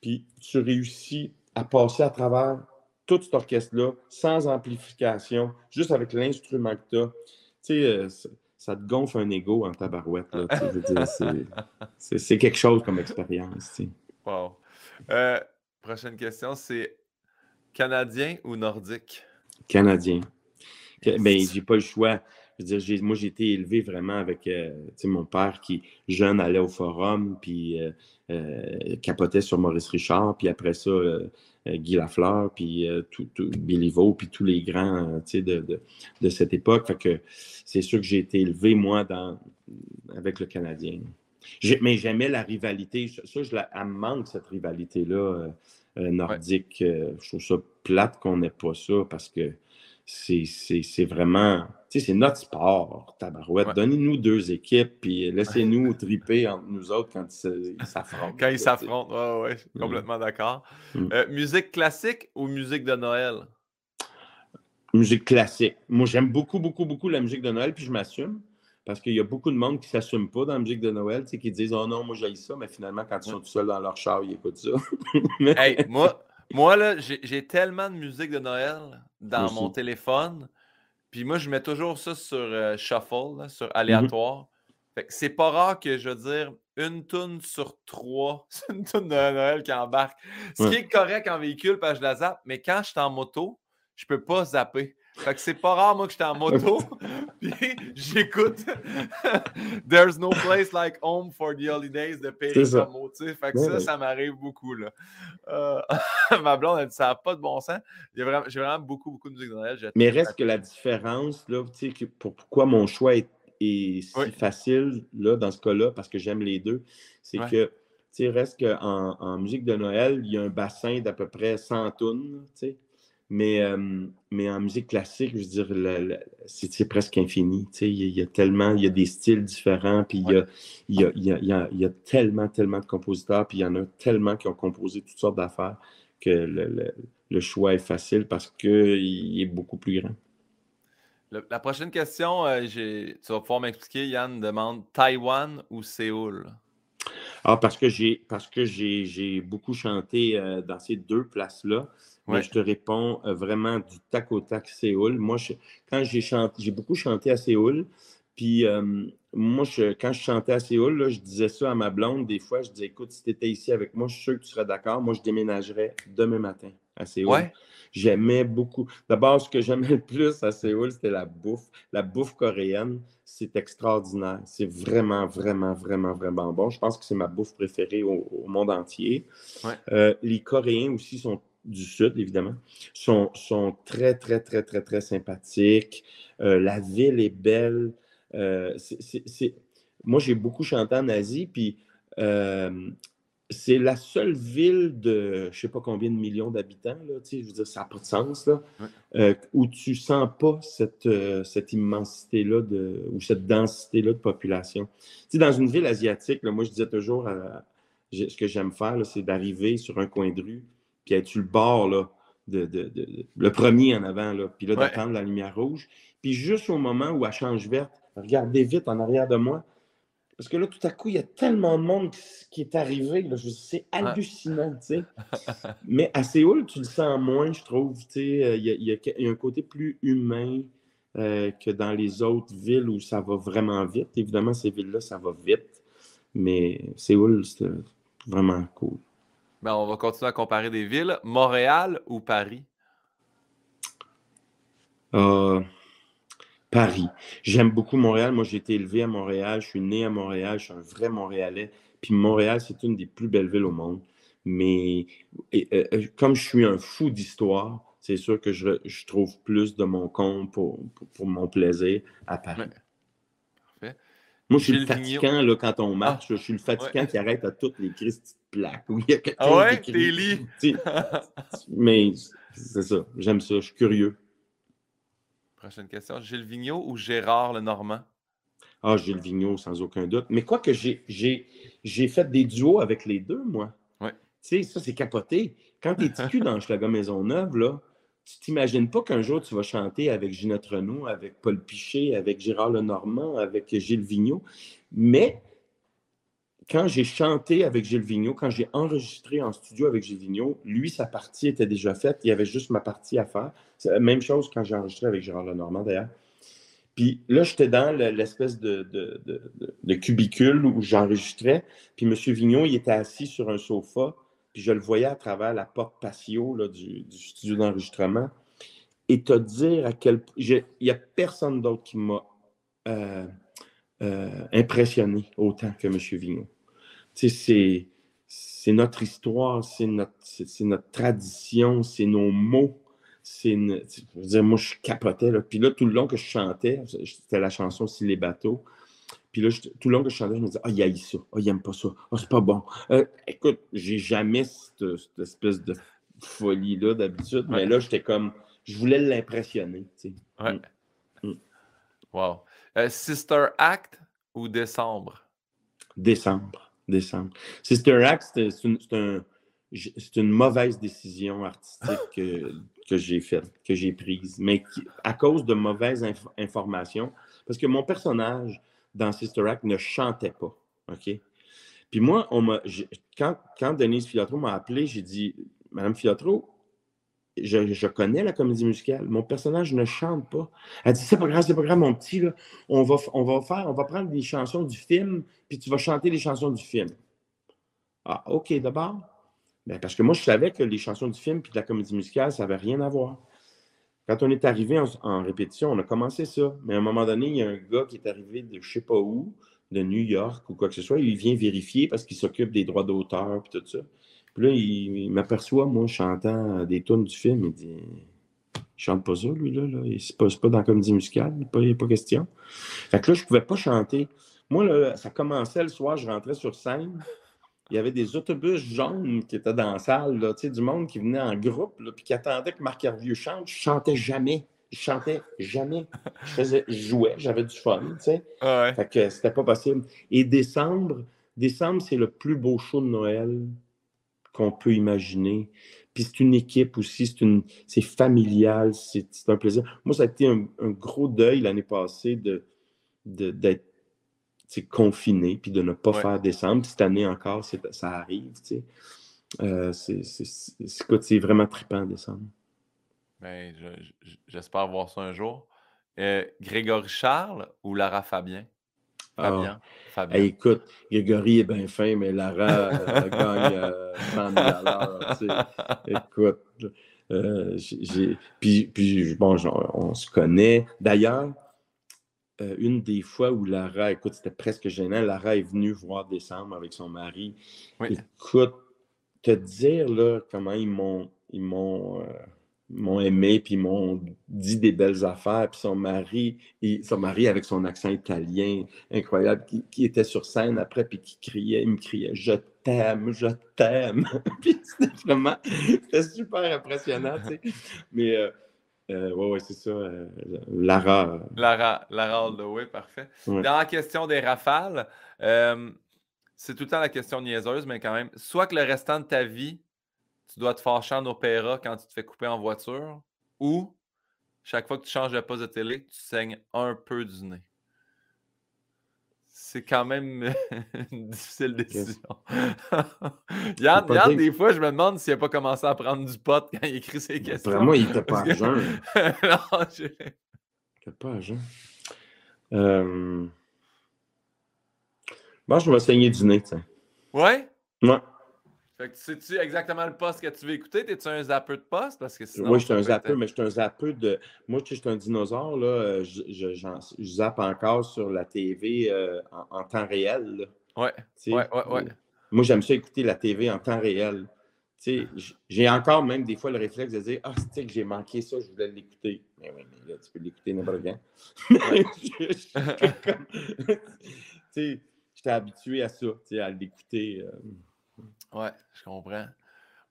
puis tu réussis à passer à travers tout cet orchestre-là, sans amplification, juste avec l'instrument que tu as. Tu sais, euh, ça te gonfle un ego en tabarouette. C'est quelque chose comme expérience. Wow. Euh, prochaine question, c'est Canadien ou Nordique? Canadien. Ben, j'ai pas le choix. Je veux moi, j'ai été élevé vraiment avec euh, mon père qui, jeune, allait au forum, puis euh, capotait sur Maurice Richard, puis après ça, euh, Guy Lafleur, puis euh, tout, Billy Vaux, puis tous les grands euh, de, de, cette époque. Fait que c'est sûr que j'ai été élevé, moi, dans, avec le Canadien. Mais j'aimais la rivalité. Ça, je la, elle me manque, cette rivalité-là nordique. je trouve ça plate qu'on n'ait pas ça parce que c'est vraiment, tu sais, c'est notre sport, tabarouette. Donnez-nous deux équipes, puis laissez-nous [laughs] triper entre nous autres quand ils s'affrontent. quand ils s'affrontent, ouais, ouais, mm. complètement d'accord. Mm. Euh, musique classique ou musique de Noël? Musique classique. Moi, j'aime beaucoup, beaucoup, beaucoup la musique de Noël, puis je m'assume. Parce qu'il y a beaucoup de monde qui ne s'assume pas dans la musique de Noël, tu sais, qui disent Oh non, moi j'ai ça, mais finalement, quand ils sont tout seuls dans leur char, ils écoutent ça. [laughs] hey, moi, moi, là, j'ai tellement de musique de Noël dans mon téléphone. Puis moi, je mets toujours ça sur euh, shuffle, sur mmh aléatoire. c'est pas rare que, je veux dire, une tonne sur trois, [laughs] c'est une tonne de Noël qui embarque. Ce qui est correct en véhicule, parce que je la zappe, mais quand je suis en moto, je peux pas zapper. Fait que c'est pas rare, moi, que j'étais en moto, [laughs] puis j'écoute [laughs] There's no place like home for the holidays de Perry Como, Fait que ça, ça m'arrive beaucoup, là. Euh, [laughs] ma blonde, elle dit ça n'a pas de bon sens. J'ai vraiment, vraiment, beaucoup, beaucoup de musique de Noël. Mais reste que la différence, là, tu sais, pourquoi mon choix est, si facile, là, dans ce cas-là, parce que j'aime les deux, c'est que, tu sais, reste qu'en en musique de Noël, il y a un bassin d'à peu près 100 tonnes, tu sais. Mais, euh, mais en musique classique, je veux dire, c'est presque infini. Il y, a tellement, il y a des styles différents, puis il, y a, il, y a, il, y a, tellement, tellement de compositeurs, puis il y en a tellement qui ont composé toutes sortes d'affaires que le, le, choix est facile parce qu'il est beaucoup plus grand. la prochaine question, euh, tu vas pouvoir m'expliquer, Yann demande Taïwan ou Séoul? Ah, parce que j'ai parce que j'ai beaucoup chanté euh, dans ces deux places-là. Mais je te réponds euh, vraiment du tac au tac Séoul. Moi, quand j'ai chanté, j'ai beaucoup chanté à Séoul. Puis euh, moi, quand je chantais à Séoul, je disais ça à ma blonde. Des fois, je disais Écoute, si tu étais ici avec moi, je suis sûr que tu serais d'accord. Moi, je déménagerais demain matin à Séoul. J'aimais beaucoup. D'abord, ce que j'aimais le plus à Séoul, c'était la bouffe. La bouffe coréenne, c'est extraordinaire. C'est vraiment, vraiment, vraiment, vraiment bon. Je pense que c'est ma bouffe préférée au, monde entier. Euh, les Coréens aussi sont du Sud, évidemment, sont, sont très, très, très, très, très sympathiques. Euh, la ville est belle. Euh, moi, j'ai beaucoup chanté en Asie, puis euh, c'est la seule ville de je ne sais pas combien de millions d'habitants, je veux dire, ça n'a pas de sens, là, où tu ne sens pas cette, cette immensité-là ou cette densité-là de population. Tu dans une ville asiatique, moi, je disais toujours, ce que j'aime faire, c'est d'arriver sur un coin de rue, puis être sur le bord, là, de, le premier en avant, là, puis là, d'attendre la lumière rouge. Puis juste au moment où elle change verte, regardez vite en arrière de moi. Parce que là, tout à coup, il y a tellement de monde qui est arrivé. C'est hallucinant, tu sais. [laughs] Mais à Séoul, tu le sens moins, je trouve. Tu sais, il y, a, un côté plus humain euh, que dans les autres villes où ça va vraiment vite. Évidemment, ces villes-là, ça va vite. Mais Séoul, c'est vraiment cool. Ben, on va continuer à comparer des villes. Montréal ou Paris? Euh, Paris. J'aime beaucoup Montréal. Moi, j'ai été élevé à Montréal. Je suis né à Montréal. Je suis un vrai Montréalais. Puis Montréal, c'est une des plus belles villes au monde. Mais euh, euh, comme je suis un fou d'histoire, c'est sûr que je, trouve plus de mon compte pour, mon plaisir à Paris. Moi, je suis le fatigant là, quand on marche. je suis le fatigant qui arrête à toutes les petites plaques. Où il y a ah ouais, t'es lit. [laughs] Mais c'est ça. J'aime ça. Je suis curieux. Prochaine question. Gilles Vigneault ou Gérard le Normand? Ah, Gilles Vigneault, sans aucun doute. Mais quoi que j'ai fait des duos avec les deux, moi. Ouais. Tu sais, ça, c'est capoté. Quand tu es TQ dans Schlager Maisonneuve, là, tu t'imagines pas qu'un jour tu vas chanter avec Ginette Renault, avec Paul Piché, avec Gérard Lenormand, avec Gilles Vigneault? Mais quand j'ai chanté avec Gilles Vigneault, quand j'ai enregistré en studio avec Gilles Vigneault, lui, sa partie était déjà faite. Il y avait juste ma partie à faire. C'est la même chose quand j'ai enregistré avec Gérard Lenormand, d'ailleurs. Puis là, j'étais dans l'espèce de, de, cubicule où j'enregistrais. Puis M. Vigneault, il était assis sur un sofa. Puis je le voyais à travers la porte patio du, studio d'enregistrement. Et te dire à quel point. Il n'y a personne d'autre qui m'a euh, euh, impressionné autant que M. Vigneault c'est, c'est notre histoire, c'est notre, tradition, c'est nos mots. C'est je veux dire, moi, je capotais. Là. Puis là, tout le long que je chantais, c'était la chanson Si les bateaux. Puis là, tout le long que je chantais, je me disais, ah, il aille ça, ah, il aime pas ça, ah, c'est pas bon. Euh, écoute, j'ai jamais cette, espèce de folie-là d'habitude, mais là, j'étais comme, je voulais l'impressionner. Tu sais. Ouais. Mm. Mm. Wow. Euh, Sister Act ou Décembre? Décembre décembre. Sister Act, c'est une, une, mauvaise décision artistique que, que j'ai faite, que j'ai prise, mais à cause de mauvaises informations, parce que mon personnage dans Sister Act ne chantait pas. OK? Puis moi, quand, quand Denise Filotro m'a appelé, j'ai dit Madame Filotro, je, connais la comédie musicale. Mon personnage ne chante pas. Elle dit C'est pas grave, c'est pas grave, mon petit. On, va, on va faire, on va prendre des chansons du film, puis tu vas chanter les chansons du film. Ah, OK, d'abord? Ben, parce que moi, je savais que les chansons du film puis de la comédie musicale, ça n'avait rien à voir. Quand on est arrivé en, répétition, on a commencé ça. Mais à un moment donné, il y a un gars qui est arrivé de je ne sais pas où, de New York ou quoi que ce soit. Il vient vérifier parce qu'il s'occupe des droits d'auteur et tout ça. Puis là, il, m'aperçoit, moi, chantant des tunes du film. Il dit Il chante pas ça, lui, là. là. C'est pas, pas dans la comédie musicale, il n'y a pas question. Fait que là, je ne pouvais pas chanter. Moi, là, ça commençait le soir, je rentrais sur scène. Il y avait des autobus jaunes qui étaient dans la salle, là, du monde qui venait en groupe, puis qui attendait que Marc Hervieux chante. Je chantais jamais. Je chantais jamais. Je, faisais, jouais, j'avais du fun, tu sais. Ah fait que c'était pas possible. Et décembre, décembre, c'est le plus beau show de Noël qu'on peut imaginer. Puis c'est une équipe aussi, c'est, une, c'est familial, c'est, un plaisir. Moi, ça a été un, gros deuil l'année passée de, d'être confiné, puis de ne pas faire décembre. Cette année encore, ça arrive. Euh, c'est, c'est, vraiment trippant décembre. Ben, j'espère voir ça un jour. Euh, Grégory Charles ou Lara Fabien? Fabien. Ah. Fabien. écoute, Grégory est bien fin, mais Lara euh, gagne euh, 100 000 Écoute, euh, puis, puis bon, on se connaît. D'ailleurs, euh, une des fois où Lara, écoute, c'était presque gênant, Lara est venue voir Décembre avec son mari. Écoute, te dire là, comment ils m'ont, ils m'ont m'ont aimé, puis m'ont dit des belles affaires. Puis son mari, son mari avec son accent italien incroyable, qui, était sur scène après, puis qui criait, il me criait Je t'aime, je t'aime. [laughs] puis c'était vraiment, c'était super impressionnant, tu sais. Mais euh, euh, ouais, ouais, c'est ça. Euh, Lara. Lara, Lara oui, parfait. Dans la question des rafales, c'est tout le temps la question niaiseuse, mais quand même, soit que le restant de ta vie, tu dois te fâcher en opéra quand tu te fais couper en voiture ou chaque fois que tu changes de poste de télé, tu saignes un peu du nez. C'est quand même [laughs] une difficile décision. [laughs] Yann, Yann des fois, je me demande s'il n'a pas commencé à prendre du pot quand il écrit ses questions. Vraiment, il n'était pas à jeun. [laughs] non, je... Il n'était pas à jeun. Euh... Moi, je vais saigner du nez, tiens. Ouais? Ouais. Fait que sais-tu exactement le poste que tu veux écouter? T'es-tu un zappeur de poste? Parce que sinon, oui, je suis un zappeur, mais je suis un zappeur de. Moi, je suis un dinosaure, là. Euh, je, je, je, zappe encore sur la TV euh, en, temps réel. Ouais. ouais. ouais, ouais, Moi, j'aime ça écouter la TV en temps réel. J'ai encore même des fois le réflexe de dire Ah, c'est que j'ai manqué ça, je voulais l'écouter. Mais oui, mais là, tu peux l'écouter n'importe quand. [laughs] [laughs] J'étais habitué à ça, à l'écouter. Euh, Ouais, je comprends.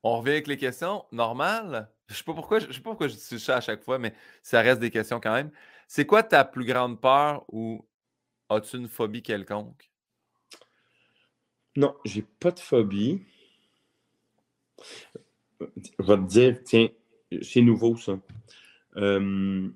On revient avec les questions. Normal. Je ne sais pas pourquoi je sais pas pourquoi je dis ça à chaque fois, mais ça reste des questions quand même. C'est quoi ta plus grande peur ou As-tu une phobie quelconque? Non, j'ai pas de phobie. Je vais te dire, tiens, c'est nouveau ça. Euh,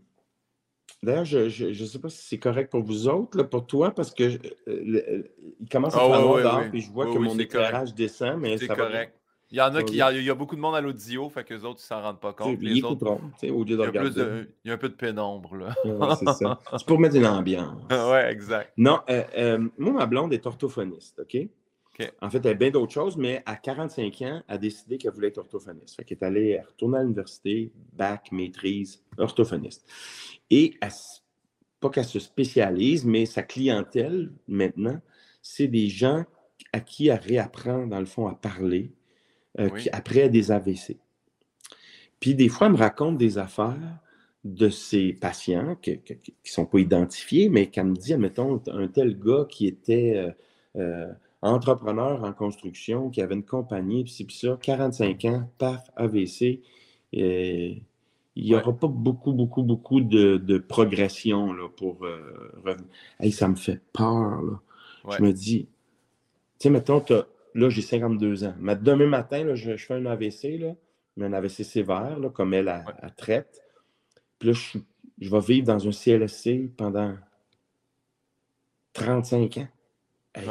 d'ailleurs, je ne sais pas si c'est correct pour vous autres, pour toi, parce que euh, il commence à ah faire noir et je vois que mon éclairage descend, mais c'est correct. Il y en a qui. Il y a, beaucoup de monde à l'audio, fait que les autres, ils s'en rendent pas compte. Les autres, au lieu de il, y a il y a un peu de pénombre, là. c'est ça. [laughs] C'est pour mettre une ambiance. ouais, exact. Non, euh, moi, ma blonde est orthophoniste, OK? En fait, elle a bien d'autres choses, mais à 45 ans, elle a décidé qu'elle voulait être orthophoniste. Fait qu'elle est allée retourner à l'université, bac, maîtrise, orthophoniste. Et pas qu'elle se spécialise, mais sa clientèle, maintenant, c'est des gens à qui elle réapprend, dans le fond, à parler euh, après des AVC. Puis des fois, elle me raconte des affaires de ses patients qui ne sont pas identifiés, mais qu'elle me dit, admettons, un tel gars qui était... Euh, euh, entrepreneur en construction qui avait une compagnie, puis ça, 45 ans, paf, AVC. Et il n'y aura pas beaucoup, beaucoup, beaucoup de, progression là, pour euh, revenir. ça me fait peur. Là. Je me dis, tu sais, mettons, là, j'ai 52 ans. Mais demain matin, là, je, fais un AVC, là, mais un AVC sévère, là, comme elle, a traite. Puis là, je, je vais vivre dans un CLSC pendant 35 ans.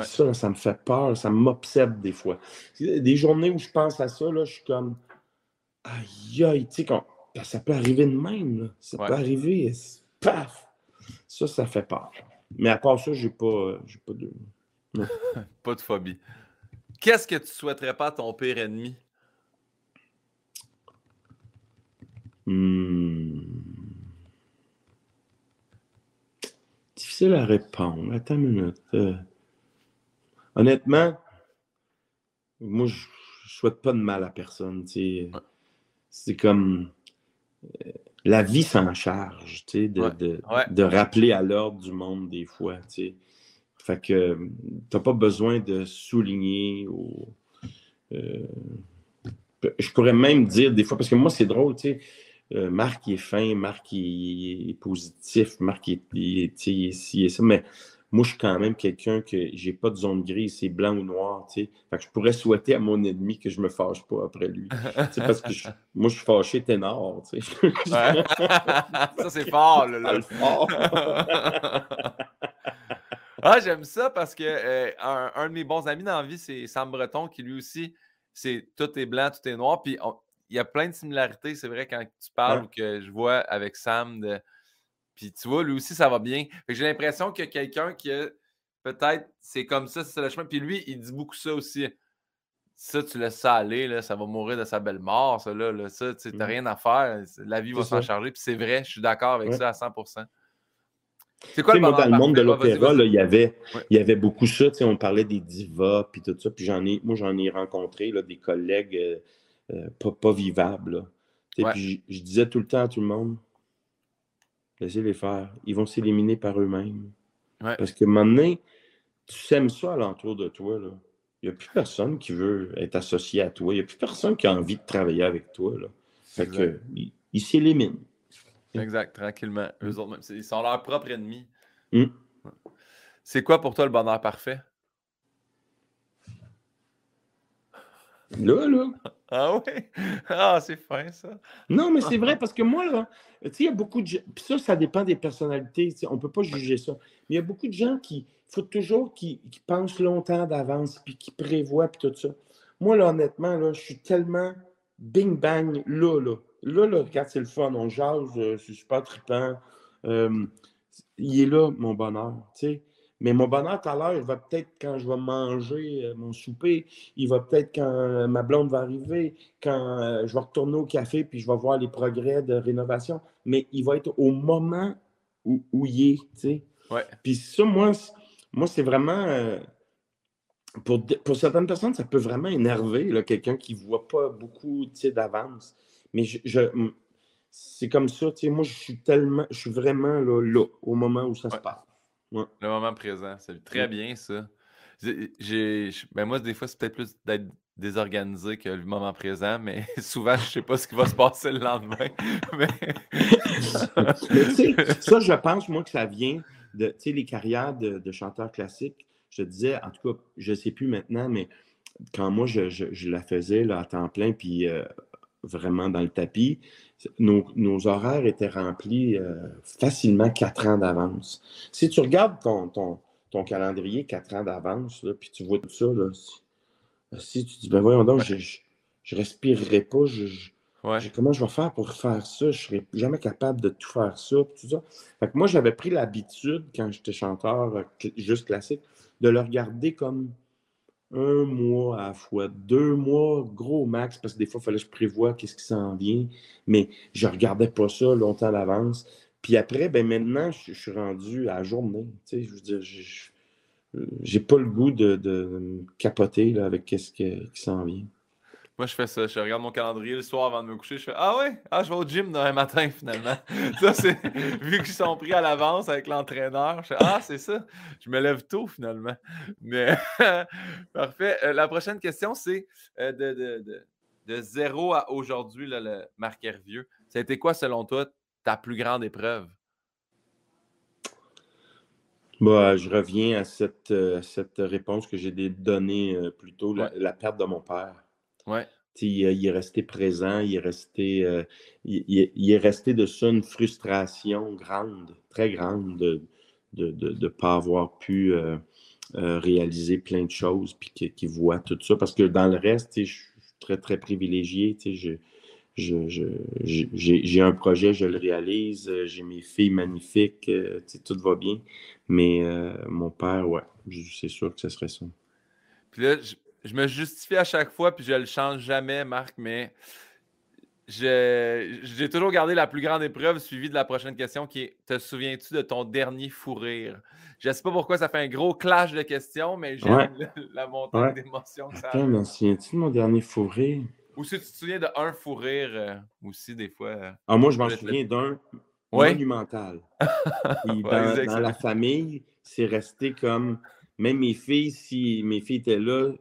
Ça, ça me fait peur, ça m'obsède des fois. Des journées où je pense à ça, là, je suis comme aïe aïe, tu sais, ben, ça peut arriver de même. Ça peut arriver, paf! Ça, ça fait peur. Mais à part ça, j'ai pas, pas de. [laughs] pas de phobie. Qu'est-ce que tu souhaiterais pas à ton pire ennemi? Hmm. Difficile à répondre. Attends une minute. Euh, Honnêtement, moi, je ne souhaite pas de mal à personne. C'est comme euh, la vie s'en charge, de, de, rappeler à l'ordre du monde des fois. Fait que tu n'as pas besoin de souligner ou. Euh, je pourrais même dire des fois, parce que moi, c'est drôle, tu sais. Euh, Marc il est fin, Marc il est positif, Marc il est, ici et ça, mais moi, je suis quand même quelqu'un que j'ai pas de zone grise, c'est blanc ou noir. Fait que je pourrais souhaiter à mon ennemi que je me fâche pas après lui. parce que moi, je suis fâché ténor, tu sais. ça, c'est fort, là. Fort. [laughs] ah, j'aime ça parce que euh, un, de mes bons amis dans la vie, c'est Sam Breton, qui lui aussi, c'est tout est blanc, tout est noir. Puis il y a plein de similarités, c'est vrai, quand tu parles ou que je vois avec Sam de puis tu vois, lui aussi, ça va bien. J'ai l'impression qu'il y a quelqu'un qui peut-être, c'est comme ça, c'est le chemin. Puis lui, il dit beaucoup ça aussi. Ça, tu laisses ça aller, là, ça va mourir de sa belle mort, ça, là. ça, tu n'as mmh. rien à faire. La vie va s'en charger. Puis c'est vrai, je suis d'accord avec ça à 100 c'est quoi le moi, dans le monde de l'opéra, il y avait, il y avait beaucoup ça. On parlait des divas, puis tout ça. Puis j'en ai, moi, j'en ai rencontré là, des collègues euh, euh, pas, pas, vivables. Puis je disais tout le temps à tout le monde, Laissez-les faire. Ils vont s'éliminer par eux-mêmes. Parce que maintenant, tu sèmes ça alentour de toi. Là. Il n'y a plus personne qui veut être associé à toi. Il n'y a plus personne qui a envie de travailler avec toi. Là. Fait que, ils s'éliminent. Exact, tranquillement. Eux autres, ils sont leur propre ennemi. Hmm. C'est quoi pour toi le bonheur parfait? Là, là. Ah oui? Ah, c'est fin, ça. Non, mais c'est vrai [laughs] parce que moi, là, tu sais, il y a beaucoup de gens. Puis ça, ça dépend des personnalités. On ne peut pas juger ça. Mais il y a beaucoup de gens qui. Il faut toujours qui, pensent longtemps d'avance, puis qui prévoient, puis tout ça. Moi, là, honnêtement, là, je suis tellement bing-bang là, là. Là, là, regarde, c'est le fun. On jase, euh, c'est super trippant. Euh, il est là, mon bonheur. Tu sais. Mais mon bonheur tout à l'heure, il va peut-être quand je vais manger euh, mon souper, il va peut-être quand euh, ma blonde va arriver, quand euh, je vais retourner au café puis je vais voir les progrès de rénovation. Mais il va être au moment où, où il est, tu sais. Ouais. Puis ça, moi, moi c'est vraiment... pour, pour, certaines personnes, ça peut vraiment énerver quelqu'un qui ne voit pas beaucoup d'avance. Mais je, c'est comme ça, tu sais, moi, je suis tellement, je suis vraiment là, là au moment où ça se passe. Le moment présent, c'est très bien ça. J'ai, ben moi, des fois, c'est peut-être plus d'être désorganisé que le moment présent, mais [laughs] souvent, je ne sais pas ce qui va se passer le lendemain. [laughs] [laughs] ça, je pense, moi, que ça vient de, tu sais, les carrières de, de chanteurs classiques, je te disais, en tout cas, je ne sais plus maintenant, mais quand moi, je, la faisais là, à temps plein, puis euh, vraiment dans le tapis, nos, horaires étaient remplis euh, facilement quatre ans d'avance. Si tu regardes ton, ton, calendrier quatre ans d'avance, puis tu vois tout ça, là, si, tu dis, ben voyons donc, je ne respirerai pas, je, comment je vais faire pour faire ça? Je ne serai jamais capable de tout faire ça. Tout ça. Fait moi, j'avais pris l'habitude, quand j'étais chanteur euh, juste classique, de le regarder comme un mois à la fois, deux mois gros max, parce que des fois, il fallait que je prévoie qu'est-ce qui s'en vient, mais je ne regardais pas ça longtemps à l'avance. Puis après, ben maintenant, je, suis rendu à la journée. Tu je veux dire, j'ai pas le goût de, capoter là, avec ce qui s'en vient. Moi, je fais ça. Je regarde mon calendrier le soir avant de me coucher. Je fais Ah ouais, ah, je vais au gym demain matin [laughs] finalement. ça, c'est [laughs] vu qu'ils sont pris à l'avance avec l'entraîneur. Je fais Ah, c'est ça. Je me lève tôt finalement. Mais [laughs] parfait. Euh, la prochaine question, c'est euh, de, de, de, zéro à aujourd'hui, le Marc Hervieux. Ça a été quoi, selon toi, ta plus grande épreuve? Bah, je reviens à cette, euh, cette réponse que j'ai donnée plus tôt, la perte de mon père. Ouais. Il, est resté présent, il est resté, euh, il, est resté de ça une frustration grande, très grande de ne de, de, pas avoir pu euh, euh, réaliser plein de choses, puis qu'il voit tout ça. Parce que dans le reste, je suis très, très privilégié. Je, j'ai un projet, je le réalise, j'ai mes filles magnifiques, tout va bien. Mais mon père, ouais, c'est sûr que ce serait ça. Puis là, je me justifie à chaque fois, puis je le change jamais, Marc, mais j'ai toujours gardé la plus grande épreuve suivie de la prochaine question qui est Te souviens-tu de ton dernier fou rire? Je ne sais pas pourquoi ça fait un gros clash de questions, mais j'aime la montée d'émotions que ça a. souviens-tu de mon dernier fou rire? Ou si tu te souviens d'un fou rire euh, aussi, des fois. Euh, ah, moi, je m'en souviens d'un monumental. [laughs] dans, dans la famille, c'est resté comme. Même mes filles, si mes filles étaient là,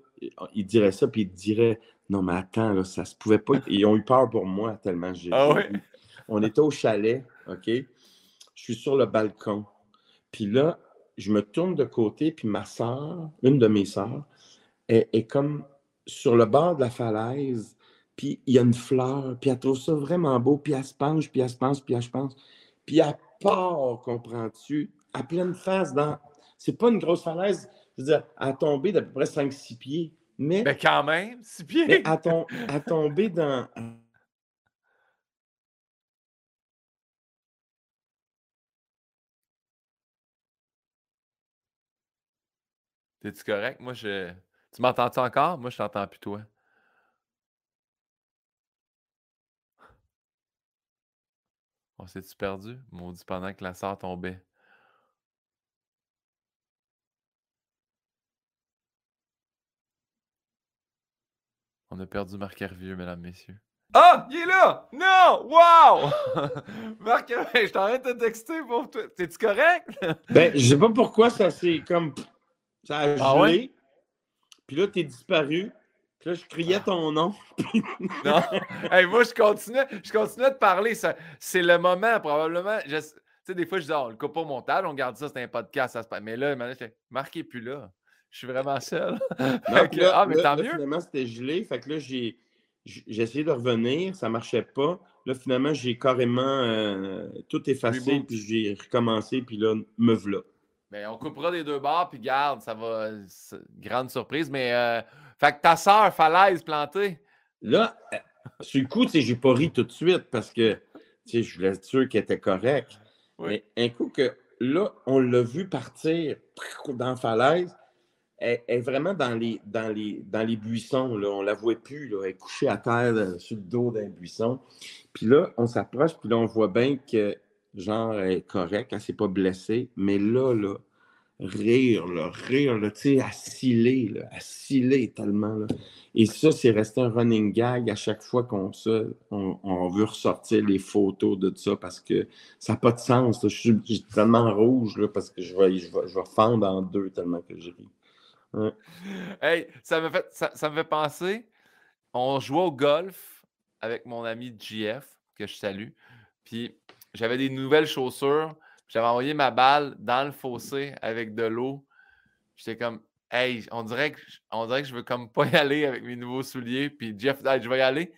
il dirait ça, puis il dirait Non, mais attends, là, ça se pouvait pas. Ils ont eu peur pour moi tellement j'ai. Ah On était au chalet, OK? Je suis sur le balcon. Puis là, je me tourne de côté, puis ma soeur, une de mes soeurs, est, comme sur le bord de la falaise, puis il y a une fleur, puis elle trouve ça vraiment beau, puis elle se penche, puis elle se pense, puis elle se pense. Puis elle part, comprends-tu, à pleine face dans. C'est pas une grosse falaise, je veux dire, à tomber d'à peu près 5-6 pieds. Mais, mais quand même, 6 pieds. à, à tomber dans. [laughs] T'es-tu correct? Moi, je. Tu m'entends-tu encore? Moi, je t'entends plus, toi. On s'est-tu perdu? Maudit pendant que la sœur tombait. On a perdu Marc Hervieux, mesdames, messieurs. Ah, il est là! Non! Wow! [laughs] Marc Hervieux, je t'arrête de te texter pour toi. T'es-tu correct? [laughs] ben, je sais pas pourquoi ça s'est comme. Ça a ah gelé. Puis là, t'es disparu. Puis là, je criais ton nom. [laughs] non. Hey, moi, je continuais, je continuais de parler. C'est le moment, probablement. tu sais, des fois, je dis, oh, le coupe au montage, on garde ça, c'est un podcast. Ça se passe. Mais là, maintenant, je fais, Marc n'est plus là je suis vraiment seul. [laughs] ah, mais tant mieux. Finalement, c'était gelé. Fait que là, j'ai, essayé de revenir, ça ne marchait pas. Là, finalement, j'ai carrément euh, tout effacé, puis j'ai recommencé, puis là, me voilà. Mais on coupera des deux barres, puis garde, ça va. Grande surprise. Mais, euh, fait que ta soeur, falaise plantée. Là, euh, sur le coup, tu sais, j'ai pas ri tout de suite parce que, tu sais, je voulais être sûr qu'elle était correcte. Mais un coup que, là, on l'a vu partir dans la falaise, elle est vraiment dans les, dans les, dans les buissons. Là. On ne la voit plus. Là. Elle est couchée à terre euh, sur le dos d'un buisson. Puis là, on s'approche, puis là, on voit bien que, genre, elle est correcte, elle ne s'est pas blessée. Mais là, là, rire, là, rire, là, tu sais, à là, tellement. Là. Et ça, c'est resté un running gag à chaque fois qu'on on, veut ressortir les photos de ça parce que ça n'a pas de sens. Je suis tellement rouge là, parce que je je, je vais fendre en deux tellement que je ris. Hey, ça me, fait, ça, me fait penser. On jouait au golf avec mon ami JF, que je salue. Puis j'avais des nouvelles chaussures. J'avais envoyé ma balle dans le fossé avec de l'eau. J'étais comme, hey, on dirait, que, on dirait je veux comme pas y aller avec mes nouveaux souliers. Puis Jeff, je vais y aller.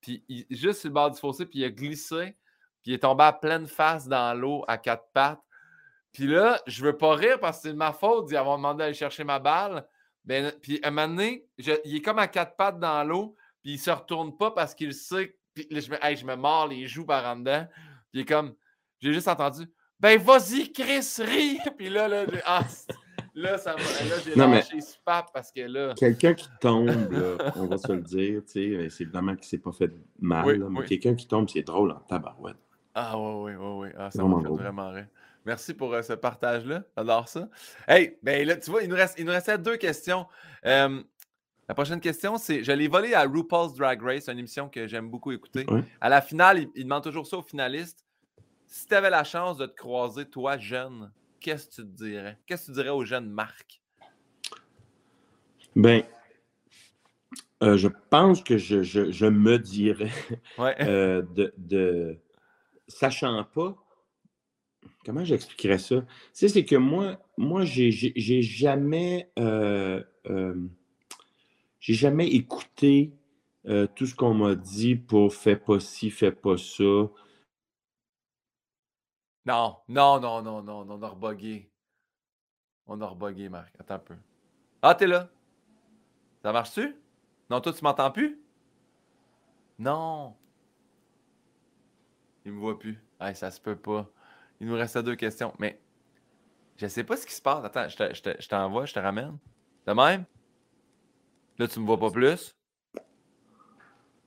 Puis juste sur le bord du fossé, puis il a glissé. Puis il est tombé à pleine face dans l'eau à quatre pattes. Puis là, je veux pas rire parce que c'est de ma faute d'y avoir demandé d'aller chercher ma balle. Ben, puis à un moment donné, il est comme à quatre pattes dans l'eau, puis il se retourne pas parce qu'il sait. Puis là, je me, je me mords les joues par en dedans. Puis il est comme, j'ai juste entendu, ben vas-y, Chris, ris! [laughs] Puis là, là, ah, là, ça là j'ai lâché mais... super parce que là. Quelqu'un qui tombe, là, on va se le dire, tu sais, c'est évidemment qu'il s'est pas fait mal, là, mais quelqu'un qui tombe, c'est drôle en tabarouette. Ah oui, oui, oui, oui. Ah, ça m'a fait vraiment rire. Merci pour euh, ce partage-là. J'adore ça. Hey, ben là, tu vois, il nous, reste, il nous restait deux questions. Euh, la prochaine question, c'est je l'ai volé à RuPaul's Drag Race, une émission que j'aime beaucoup écouter. À la finale, il, demande toujours ça aux finalistes. Si tu avais la chance de te croiser, toi, jeune, qu'est-ce que tu te dirais? Qu'est-ce que tu dirais aux jeunes Marc? Ben, euh, je pense que je, me dirais de, de, sachant pas comment j'expliquerais ça? Tu c'est que moi, moi, j'ai jamais, euh, euh, j'ai jamais écouté euh, tout ce qu'on m'a dit pour fais pas ci, fais pas ça. Non, non, non, non, non, on a rebugué. On a rebugué, Marc. Attends un peu. Ah, t'es là? Ça marche-tu? Non, toi, tu m'entends plus? Non. Il me voit plus. Hey, ça se peut pas. Il nous restait deux questions. Mais je sais pas ce qui se passe. Attends, je t'envoie, je, te ramène. De même? Là, tu me vois pas plus?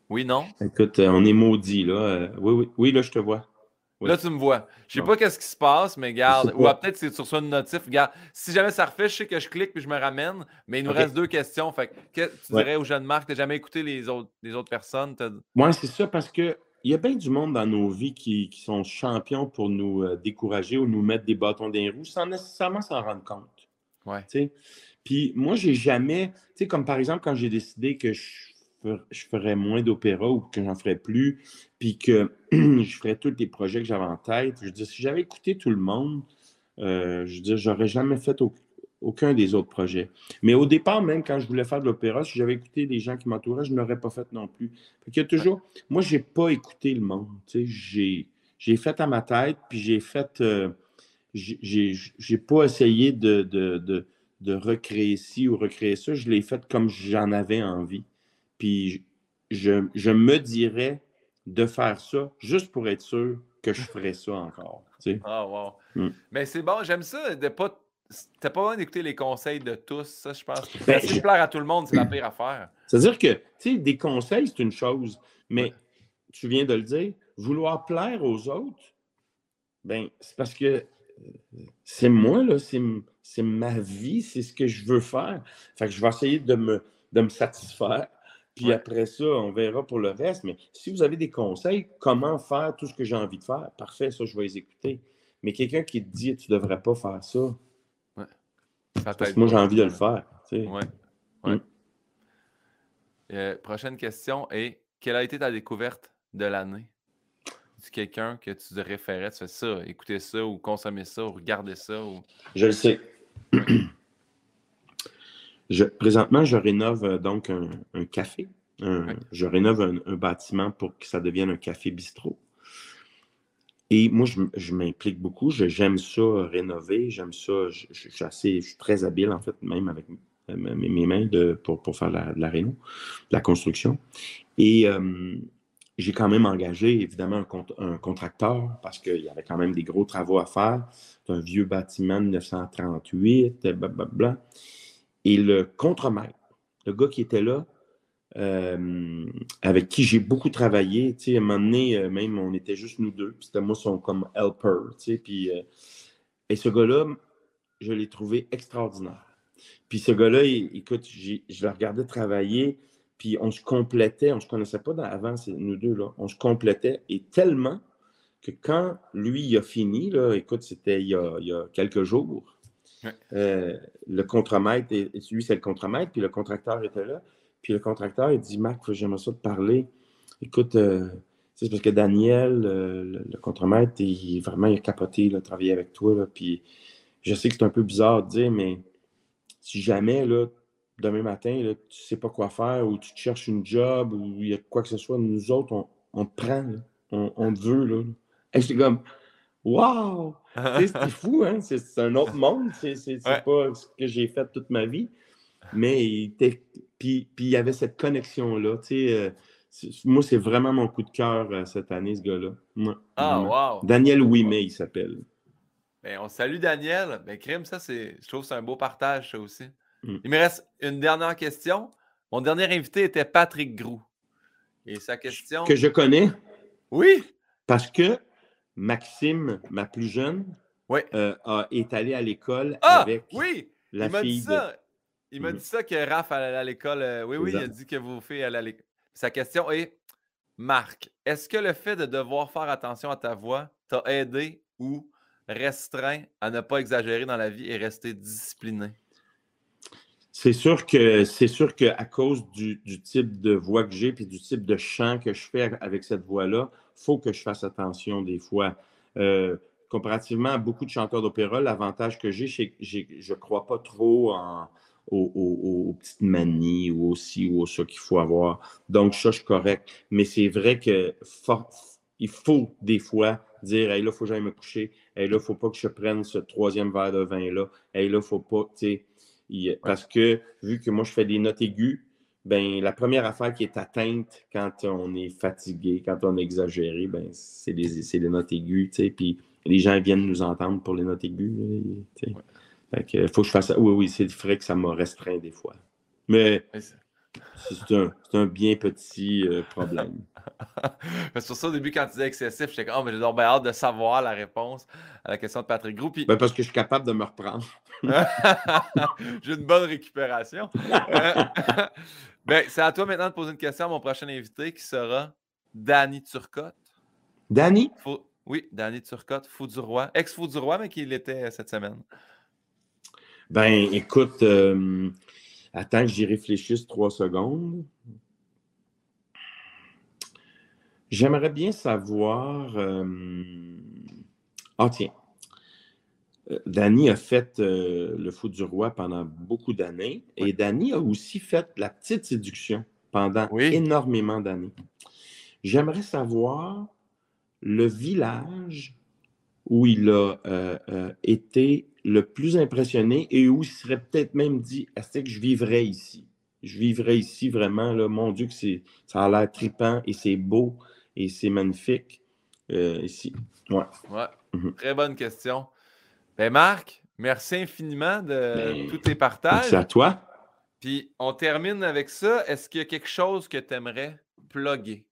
Oui, non? Écoute, euh, on est maudit, là. Euh, oui, oui, oui, là, je te vois. Là, tu me vois. Je sais pas qu'est-ce qui se passe, mais garde. Ou peut-être c'est sur ça une notif. Garde. Si jamais ça refait, je sais que je clique puis je me ramène. Mais il nous reste deux questions. Fait que, tu dirais aux jeunes marques, tu n'as jamais écouté les autres, les autres personnes? Moi, c'est ça parce que il y a bien du monde dans nos vies qui, sont champions pour nous euh, décourager ou nous mettre des bâtons dans les roues sans nécessairement s'en rendre compte. Ouais. Puis moi, j'ai jamais, tu sais, comme par exemple quand j'ai décidé que je, ferais moins d'opéra ou que j'en ferais plus, puis que [clears throat] je ferais tous les projets que j'avais en tête. Je dire, si j'avais écouté tout le monde, euh, je dire, j'aurais jamais fait aucun des autres projets. Mais au départ, même quand je voulais faire de l'opéra, si j'avais écouté des gens qui m'entouraient, je ne l'aurais pas fait non plus. Fait y a toujours. Moi, je n'ai pas écouté le monde. J'ai, fait à ma tête, puis j'ai fait. Euh, j'ai, pas essayé de, de, de, recréer ci ou recréer ça. Je l'ai fait comme j'en avais envie. Puis je, je, me dirais de faire ça juste pour être sûr que je ferais ça encore. Ah, wow. Mm. Mais c'est bon, j'aime ça de pas T'as pas besoin d'écouter les conseils de tous, ça, je pense. Ben, si je plaire à tout le monde, c'est la pire affaire. C'est-à-dire que, tu sais, des conseils, c'est une chose, mais tu viens de le dire, vouloir plaire aux autres, ben, c'est parce que euh, c'est moi, là, c'est ma vie, c'est ce que je veux faire. Fait que je vais essayer de me, de me satisfaire. Puis après ça, on verra pour le reste. Mais si vous avez des conseils, comment faire tout ce que j'ai envie de faire, parfait, ça, je vais les écouter. Mais quelqu'un qui te dit, tu ne devrais pas faire ça, moi, j'ai envie de le faire. Oui. Ouais. Mm. Euh, prochaine question est quelle a été ta découverte de l'année? Tu quelqu'un que tu te référais, tu fais ça, écouter ça ou consommer ça ou regarder ça? Ou... Je le sais. je, présentement, je rénove euh, donc un, café. Je rénove un, bâtiment pour que ça devienne un café bistrot. Et moi, je, m'implique beaucoup. J'aime ça rénover. J'aime ça. Je, suis assez, je suis très habile, en fait, même avec mes, mains de, pour, pour, faire la, la réno, la construction. Et euh, j'ai quand même engagé, évidemment, un, un contracteur parce qu'il y avait quand même des gros travaux à faire. C'est un vieux bâtiment de 1938, blablabla. Et le contremaître, le gars qui était là, euh, avec qui j'ai beaucoup travaillé. Tu sais, à un moment donné, euh, même, on était juste nous deux. C'était moi son comme helper. Tu sais, puis, euh, et ce gars-là, je l'ai trouvé extraordinaire. Puis ce gars-là, écoute, je le regardais travailler, puis on se complétait. On ne se connaissait pas avant, nous deux, là. On se complétait. Et tellement que quand lui il a fini, là, écoute, c'était il, y a quelques jours, le contremaître, et, lui, c'est le contremaître, puis le contracteur était là. Puis le contracteur, il dit Marc, j'aimerais ça te parler. Écoute, euh, c'est parce que Daniel, le, le contremaître, il, vraiment il a capoté, là, travailler avec toi. Là, puis je sais que c'est un peu bizarre de dire, mais si jamais, là, demain matin, là, tu ne sais pas quoi faire ou tu te cherches une job ou il y a quoi que ce soit, nous autres, on, on te prend, on, on, te veut. Là. Et j'étais comme, wow! [laughs] c'est fou, hein? C'est un autre monde. C'est pas ce que j'ai fait toute ma vie. Mais puis, puis il y avait cette connexion-là. Euh, moi, c'est vraiment mon coup de cœur euh, cette année, ce gars-là. ah, wow! Daniel Ouimet, il s'appelle. Ben, on salue Daniel. Ben, Crime, ça, c'est, je trouve que c'est un beau partage, ça aussi. Mm. Il me reste une dernière question. Mon dernier invité était Patrick Grou. Et sa question. Que je connais. Oui. Parce que Maxime, ma plus jeune, euh, est allé à l'école ah, avec oui. la il fille. Dit ça. Il m'a mm-hmm. dit ça que Raph allait à l'école. Euh, oui, oui, il a dit que vos filles allaient à l'école. Sa question est Marc, est-ce que le fait de devoir faire attention à ta voix t'a aidé ou restreint à ne pas exagérer dans la vie et rester discipliné? C'est sûr que c'est sûr qu'à cause du, type de voix que j'ai et du type de chant que je fais avec cette voix-là, il faut que je fasse attention des fois. Euh, comparativement à beaucoup de chanteurs d'opéra, l'avantage que j'ai, c'est que je ne crois pas trop en, aux, petites manies ou aussi ou ça qu'il faut avoir. Donc, ça, je suis correct. Mais c'est vrai que il faut des fois dire Hey, là, il faut que j'aille me coucher. Hey, là, il ne faut pas que je prenne ce troisième verre de vin-là. Hey, là, il ne faut pas. Parce que vu que moi, je fais des notes aiguës, ben, la première affaire qui est atteinte quand on est fatigué, quand on est exagéré, ben, c'est les, les, notes aiguës. Puis les gens viennent nous entendre pour les notes aiguës. Il faut que je fasse ça. Oui, oui, c'est vrai que ça m'a restreint des fois. Mais c'est un, un, bien petit euh, problème. [laughs] sur ça, au début, quand tu disais excessif, j'étais comme, oh, mais j'ai bien hâte de savoir la réponse à la question de Patrick Gros. Ben, parce que je suis capable de me reprendre. [laughs] j'ai une bonne récupération. [laughs] ben, c'est à toi maintenant de poser une question à mon prochain invité qui sera Danny Turcotte. Danny? Oui, Danny Turcotte, fou du roi. Ex-fou du roi, mais qui l'était cette semaine. Ben, écoute, euh, attends que j'y réfléchisse trois secondes. J'aimerais bien savoir. Euh, ah, tiens. Euh, Danny a fait le fou du roi pendant beaucoup d'années et Danny a aussi fait la petite séduction pendant énormément d'années. J'aimerais savoir le village où il a été le plus impressionné et où il serait peut-être même dit est-ce que je vivrais ici? Je vivrais ici vraiment, là, mon Dieu, que c'est, ça a l'air tripant et c'est beau et c'est magnifique euh, ici. Ouais. ouais. Mhm. Très bonne question. Ben Marc, merci infiniment de ben, tous tes partages. Merci à toi. Puis on termine avec ça. Est-ce qu'il y a quelque chose que tu aimerais plugger?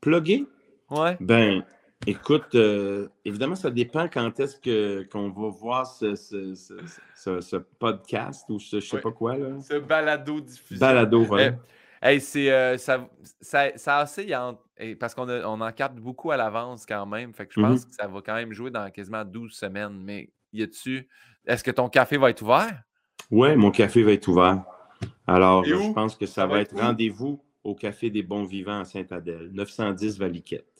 Plugger? Ouais. Ben, Écoute, euh, évidemment, ça dépend quand est-ce qu'on va voir ce, podcast ou ce je sais pas quoi. Là. Ce balado diffusé. Balado, voilà. Eh, c'est, euh, ça, ça, ça assez, parce qu'on on en capte beaucoup à l'avance quand même. Fait que je pense mm-hmm. que ça va quand même jouer dans quasiment 12 semaines. Mais y a-tu. Est-ce que ton café va être ouvert? Oui, mon café va être ouvert. Alors, je pense que ça, va, être, être rendez-vous au Café des Bons Vivants à Saint-Adèle, 910 Valiquette.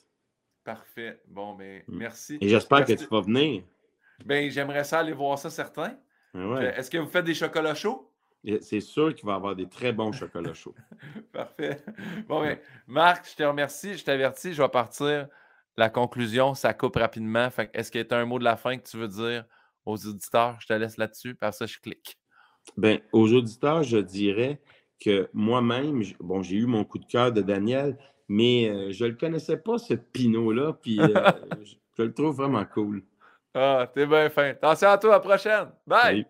Parfait. Bon, ben, mm. merci. Et j'espère que tu vas venir. Ben, j'aimerais ça aller voir ça, certain. Ben est-ce que vous faites des chocolats chauds? C'est sûr qu'il va y avoir des très bons chocolats chauds. [laughs] Parfait. Bon, ben, Marc, je te remercie. Je t'avertis, je vais partir. La conclusion, ça coupe rapidement. Est-ce qu'il y a un mot de la fin que tu veux dire aux auditeurs? Je te laisse là-dessus. Par ça, je clique. Ben, aux auditeurs, je dirais que moi-même, bon, j'ai eu mon coup de cœur de Daniel, mais euh, je ne le connaissais pas, ce Pinot-là, puis euh, [laughs] je, le trouve vraiment cool. Ah, t'es bien fin. Attention à toi, à la prochaine. Bye!